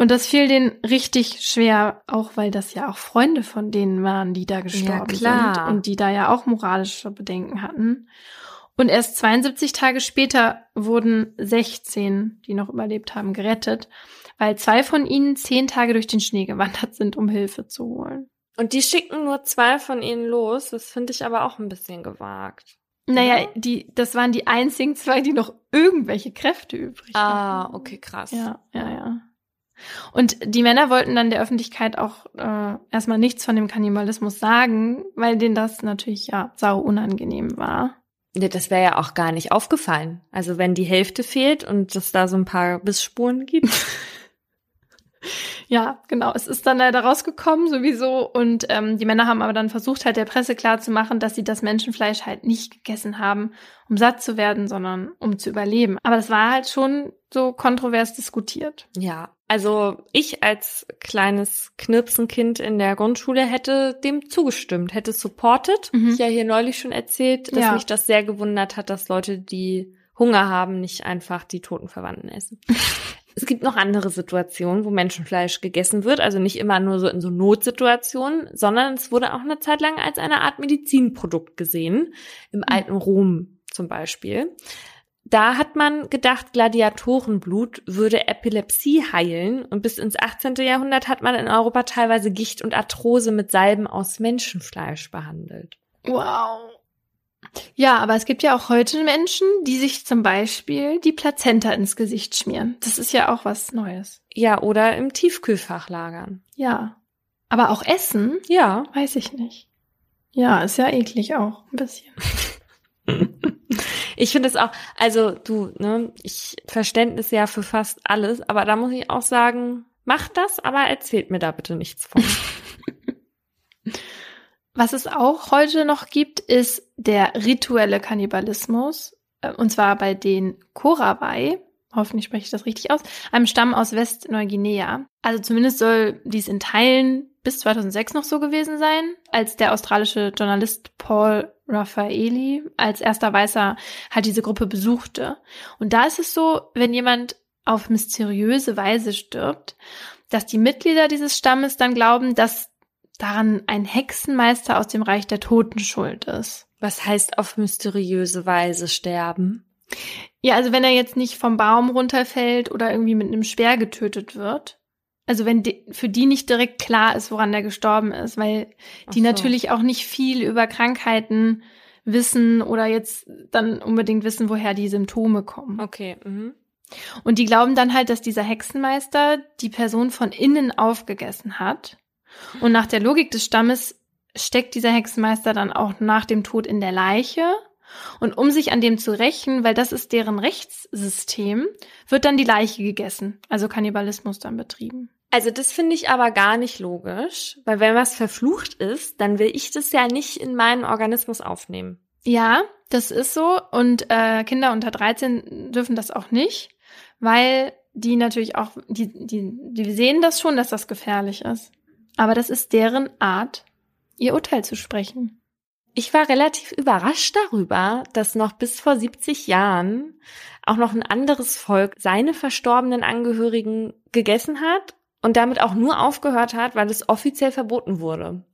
Und das fiel denen richtig schwer, auch weil das ja auch Freunde von denen waren, die da gestorben klar. sind und die da ja auch moralische Bedenken hatten. Und erst 72 Tage später wurden 16, die noch überlebt haben, gerettet, weil zwei von ihnen zehn Tage durch den Schnee gewandert sind, um Hilfe zu holen. Und die schicken nur zwei von ihnen los. Das finde ich aber auch ein bisschen gewagt. Naja, Ja. die, das waren die einzigen zwei, die noch irgendwelche Kräfte übrig Ah, hatten. okay, krass. Ja, ja, ja. Und die Männer wollten dann der Öffentlichkeit auch äh, erstmal nichts von dem Kannibalismus sagen, weil denen das natürlich ja sau unangenehm war. Ja, das wäre ja auch gar nicht aufgefallen. Also wenn die Hälfte fehlt und es da so ein paar Bissspuren gibt. [laughs] Ja, genau. Es ist dann leider rausgekommen sowieso und ähm, die Männer haben aber dann versucht halt der Presse klarzumachen, dass sie das Menschenfleisch halt nicht gegessen haben, um satt zu werden, sondern um zu überleben. Aber das war halt schon so kontrovers diskutiert. Ja, also ich als kleines Knirpsenkind in der Grundschule hätte dem zugestimmt, hätte supported. Mhm. Ich ja hier neulich schon erzählt, dass Ja. mich das sehr gewundert hat, dass Leute, die Hunger haben, nicht einfach die toten Verwandten essen. [laughs] es gibt noch andere Situationen, wo Menschenfleisch gegessen wird, also nicht immer nur so in so Notsituationen, sondern es wurde auch eine Zeit lang als eine Art Medizinprodukt gesehen, im alten Rom zum Beispiel. Da hat man gedacht, Gladiatorenblut würde Epilepsie heilen und bis ins 18. Jahrhundert hat man in Europa teilweise Gicht und Arthrose mit Salben aus Menschenfleisch behandelt. Wow. Ja, aber es gibt ja auch heute Menschen, die sich zum Beispiel die Plazenta ins Gesicht schmieren. Das ist ja auch was Neues. Ja, oder im Tiefkühlfach lagern. Ja. Aber auch Essen, Ja. weiß ich nicht. Ja, ist ja eklig auch, ein bisschen. [laughs] [laughs] Ich finde es auch, also du, ne, ich Verständnis ja für fast alles, aber da muss ich auch sagen, macht das, aber erzählt mir da bitte nichts von. [laughs] Was es auch heute noch gibt, ist der rituelle Kannibalismus. äh, Und zwar bei den Korawai, hoffentlich spreche ich das richtig aus, einem Stamm aus Westneuguinea. Also zumindest soll dies in Teilen bis 2006 noch so gewesen sein, als der australische Journalist Paul Raffaeli als erster Weißer halt diese Gruppe besuchte. Und da ist es so, wenn jemand auf mysteriöse Weise stirbt, dass die Mitglieder dieses Stammes dann glauben, dass daran ein Hexenmeister aus dem Reich der Toten schuld ist. Was heißt auf mysteriöse Weise sterben? Ja, also wenn er jetzt nicht vom Baum runterfällt oder irgendwie mit einem Speer getötet wird. Also wenn die, für die nicht direkt klar ist, woran der gestorben ist, weil die so. natürlich auch nicht viel über Krankheiten wissen oder jetzt dann unbedingt wissen, woher die Symptome kommen. Okay. Mhm. Und die glauben dann halt, dass dieser Hexenmeister die Person von innen aufgegessen hat. Und nach der Logik des Stammes steckt dieser Hexenmeister dann auch nach dem Tod in der Leiche. Und um sich an dem zu rächen, weil das ist deren Rechtssystem, wird dann die Leiche gegessen. Also Kannibalismus dann betrieben. Also das finde ich aber gar nicht logisch, weil wenn was verflucht ist, dann will ich das ja nicht in meinen Organismus aufnehmen. Ja, das ist so. Und äh, Kinder unter 13 dürfen das auch nicht, weil die natürlich auch, die, die, die sehen das schon, dass das gefährlich ist. Aber das ist deren Art, ihr Urteil zu sprechen. Ich war relativ überrascht darüber, dass noch bis vor 70 Jahren auch noch ein anderes Volk seine verstorbenen Angehörigen gegessen hat und damit auch nur aufgehört hat, weil es offiziell verboten wurde.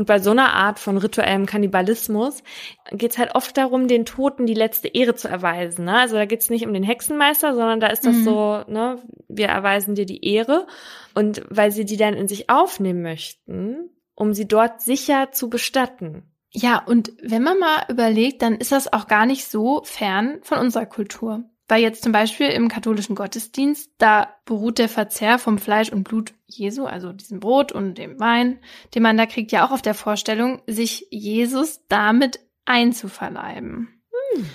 Und bei so einer Art von rituellem Kannibalismus geht es halt oft darum, den Toten die letzte Ehre zu erweisen. Ne? Also da geht es nicht um den Hexenmeister, sondern da ist das Mhm. so, ne, wir erweisen dir die Ehre. Und weil sie die dann in sich aufnehmen möchten, um sie dort sicher zu bestatten. Ja, und wenn man mal überlegt, dann ist das auch gar nicht so fern von unserer Kultur. Weil jetzt zum Beispiel im katholischen Gottesdienst, da beruht der Verzehr vom Fleisch und Blut Jesu, also diesem Brot und dem Wein, den man da kriegt, ja auch auf der Vorstellung, sich Jesus damit einzuverleiben. Hm.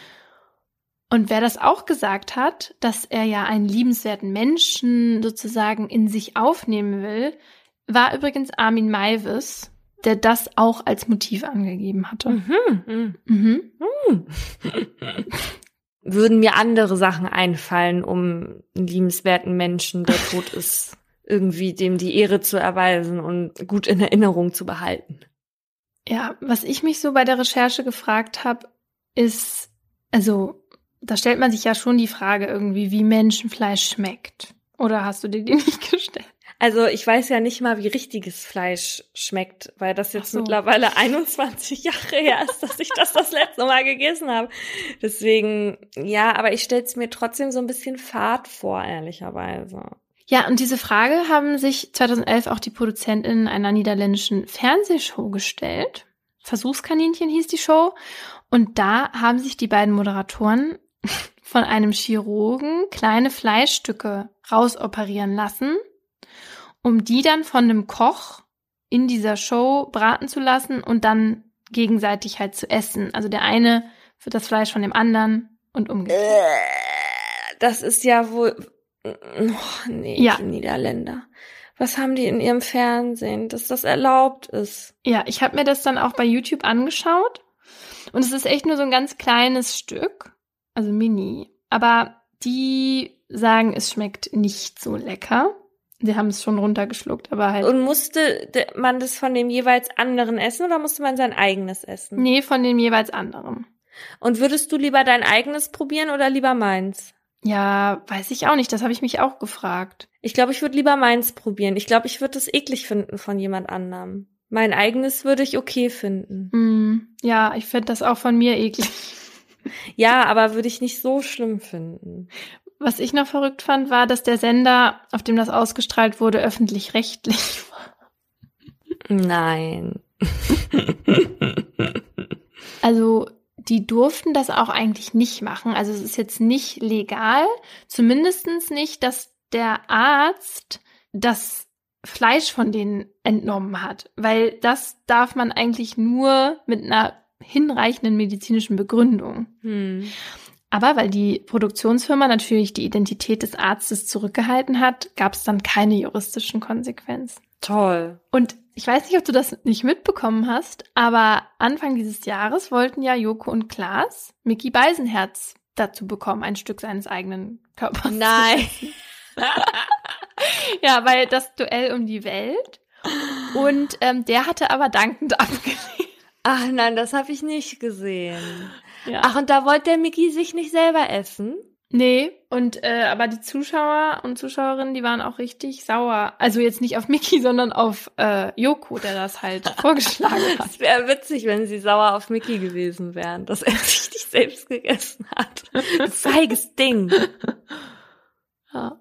Und wer das auch gesagt hat, dass er ja einen liebenswerten Menschen sozusagen in sich aufnehmen will, war übrigens Armin Maivis, der das auch als Motiv angegeben hatte. Mhm. Mhm. Mhm. [laughs] [laughs] Würden mir andere Sachen einfallen, um einen liebenswerten Menschen, der tot [laughs] ist, irgendwie dem die Ehre zu erweisen und gut in Erinnerung zu behalten. Ja, was ich mich so bei der Recherche gefragt habe, ist, also da stellt man sich ja schon die Frage irgendwie, wie Menschenfleisch schmeckt. Oder hast du dir die [laughs] nicht gestellt? Also ich weiß ja nicht mal, wie richtiges Fleisch schmeckt, weil das jetzt so. mittlerweile 21 Jahre her ist, dass ich das das letzte Mal gegessen habe. Deswegen, ja, aber ich stelle es mir trotzdem so ein bisschen fad vor, ehrlicherweise. Ja, und diese Frage haben sich 2011 auch die ProduzentInnen einer niederländischen Fernsehshow gestellt. Versuchskaninchen hieß die Show. Und da haben sich die beiden Moderatoren [laughs] von einem Chirurgen kleine Fleischstücke rausoperieren lassen, um die dann von einem Koch in dieser Show braten zu lassen und dann gegenseitig halt zu essen. Also der eine für das Fleisch von dem anderen und umgekehrt. Äh, das ist ja wohl. Oh, nee, ja. die Niederländer. Was haben die in ihrem Fernsehen, dass das erlaubt ist? Ja, ich habe mir das dann auch bei YouTube angeschaut. Und es ist echt nur so ein ganz kleines Stück also mini. Aber die sagen, es schmeckt nicht so lecker. Sie haben es schon runtergeschluckt, aber halt. Und musste man das von dem jeweils anderen essen oder musste man sein eigenes essen? Nee, von dem jeweils anderen. Und würdest du lieber dein eigenes probieren oder lieber meins? Ja, weiß ich auch nicht. Das habe ich mich auch gefragt. Ich glaube, ich würde lieber meins probieren. Ich glaube, ich würde es eklig finden von jemand anderem. Mein eigenes würde ich okay finden. Mm, ja, ich finde das auch von mir eklig. Ja, aber würde ich nicht so schlimm finden. Was ich noch verrückt fand, war, dass der Sender, auf dem das ausgestrahlt wurde, öffentlich-rechtlich [laughs] war. Nein. [laughs] also, die durften das auch eigentlich nicht machen. Also, es ist jetzt nicht legal. Zumindestens nicht, dass der Arzt das Fleisch von denen entnommen hat. Weil das darf man eigentlich nur mit einer hinreichenden medizinischen Begründung. Hm. Aber weil die Produktionsfirma natürlich die Identität des Arztes zurückgehalten hat, gab es dann keine juristischen Konsequenzen. Toll. Und ich weiß nicht, ob du das nicht mitbekommen hast, aber Anfang dieses Jahres wollten ja Joko und Klaas Mickey Beisenherz dazu bekommen, ein Stück seines eigenen Körpers. Nein. [laughs] ja, weil das Duell um die Welt. Und ähm, der hatte aber dankend [laughs] abgelehnt. Ach nein, das habe ich nicht gesehen. Ja. Ach, und da wollte der Mickey sich nicht selber essen? Nee, und äh, aber die Zuschauer und Zuschauerinnen, die waren auch richtig sauer. Also jetzt nicht auf Mickey, sondern auf äh, Joko, der das halt [laughs] vorgeschlagen hat. Es wäre witzig, wenn sie sauer auf Mickey gewesen wären, dass er [laughs] sich nicht selbst gegessen hat. Feiges Ding. [laughs] Ja.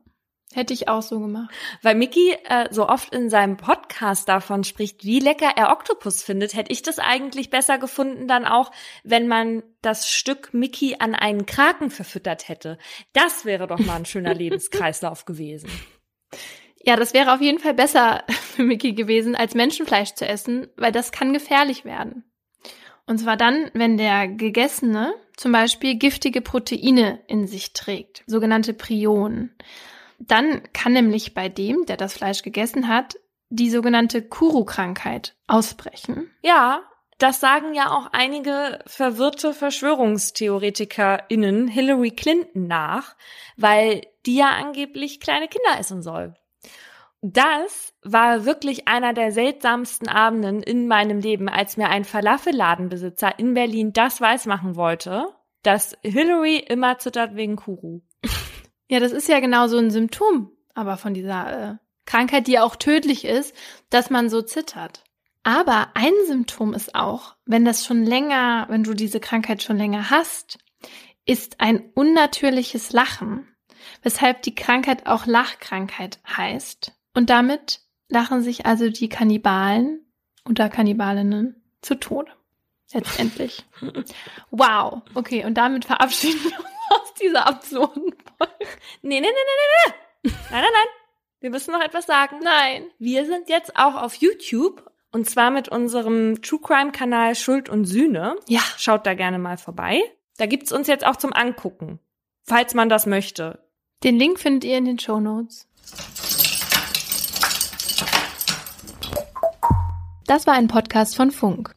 Hätte ich auch so gemacht. Weil Mickey äh, so oft in seinem Podcast davon spricht, wie lecker er Oktopus findet, hätte ich das eigentlich besser gefunden dann auch, wenn man das Stück Mickey an einen Kraken verfüttert hätte. Das wäre doch mal ein schöner [laughs] Lebenskreislauf gewesen. Ja, das wäre auf jeden Fall besser [laughs] für Mickey gewesen, als Menschenfleisch zu essen, weil das kann gefährlich werden. Und zwar dann, wenn der Gegessene zum Beispiel giftige Proteine in sich trägt, sogenannte Prionen. Dann kann nämlich bei dem, der das Fleisch gegessen hat, die sogenannte Kuru-Krankheit ausbrechen. Ja, das sagen ja auch einige verwirrte VerschwörungstheoretikerInnen Hillary Clinton nach, weil die ja angeblich kleine Kinder essen soll. Das war wirklich einer der seltsamsten Abenden in meinem Leben, als mir ein Falafelladenbesitzer in Berlin das weismachen wollte, dass Hillary immer zittert wegen Kuru. Ja, das ist ja genau so ein Symptom, aber von dieser äh, Krankheit, die ja auch tödlich ist, dass man so zittert. Aber ein Symptom ist auch, wenn das schon länger, wenn du diese Krankheit schon länger hast, ist ein unnatürliches Lachen, weshalb die Krankheit auch Lachkrankheit heißt. Und damit lachen sich also die Kannibalen oder Kannibalinnen zu Tode. Letztendlich. [laughs] Wow. Okay, und damit verabschieden wir uns [laughs] aus dieser absurden Folge. Nee, nee, nee, nee, nee, nee. Nein, nein, nein. Wir müssen noch etwas sagen. Nein. Wir sind jetzt auch auf YouTube und zwar mit unserem True Crime Kanal Schuld und Sühne. Ja. Schaut da gerne mal vorbei. Da gibt's uns jetzt auch zum Angucken, falls man das möchte. Den Link findet ihr in den Show Notes. Das war ein Podcast von Funk.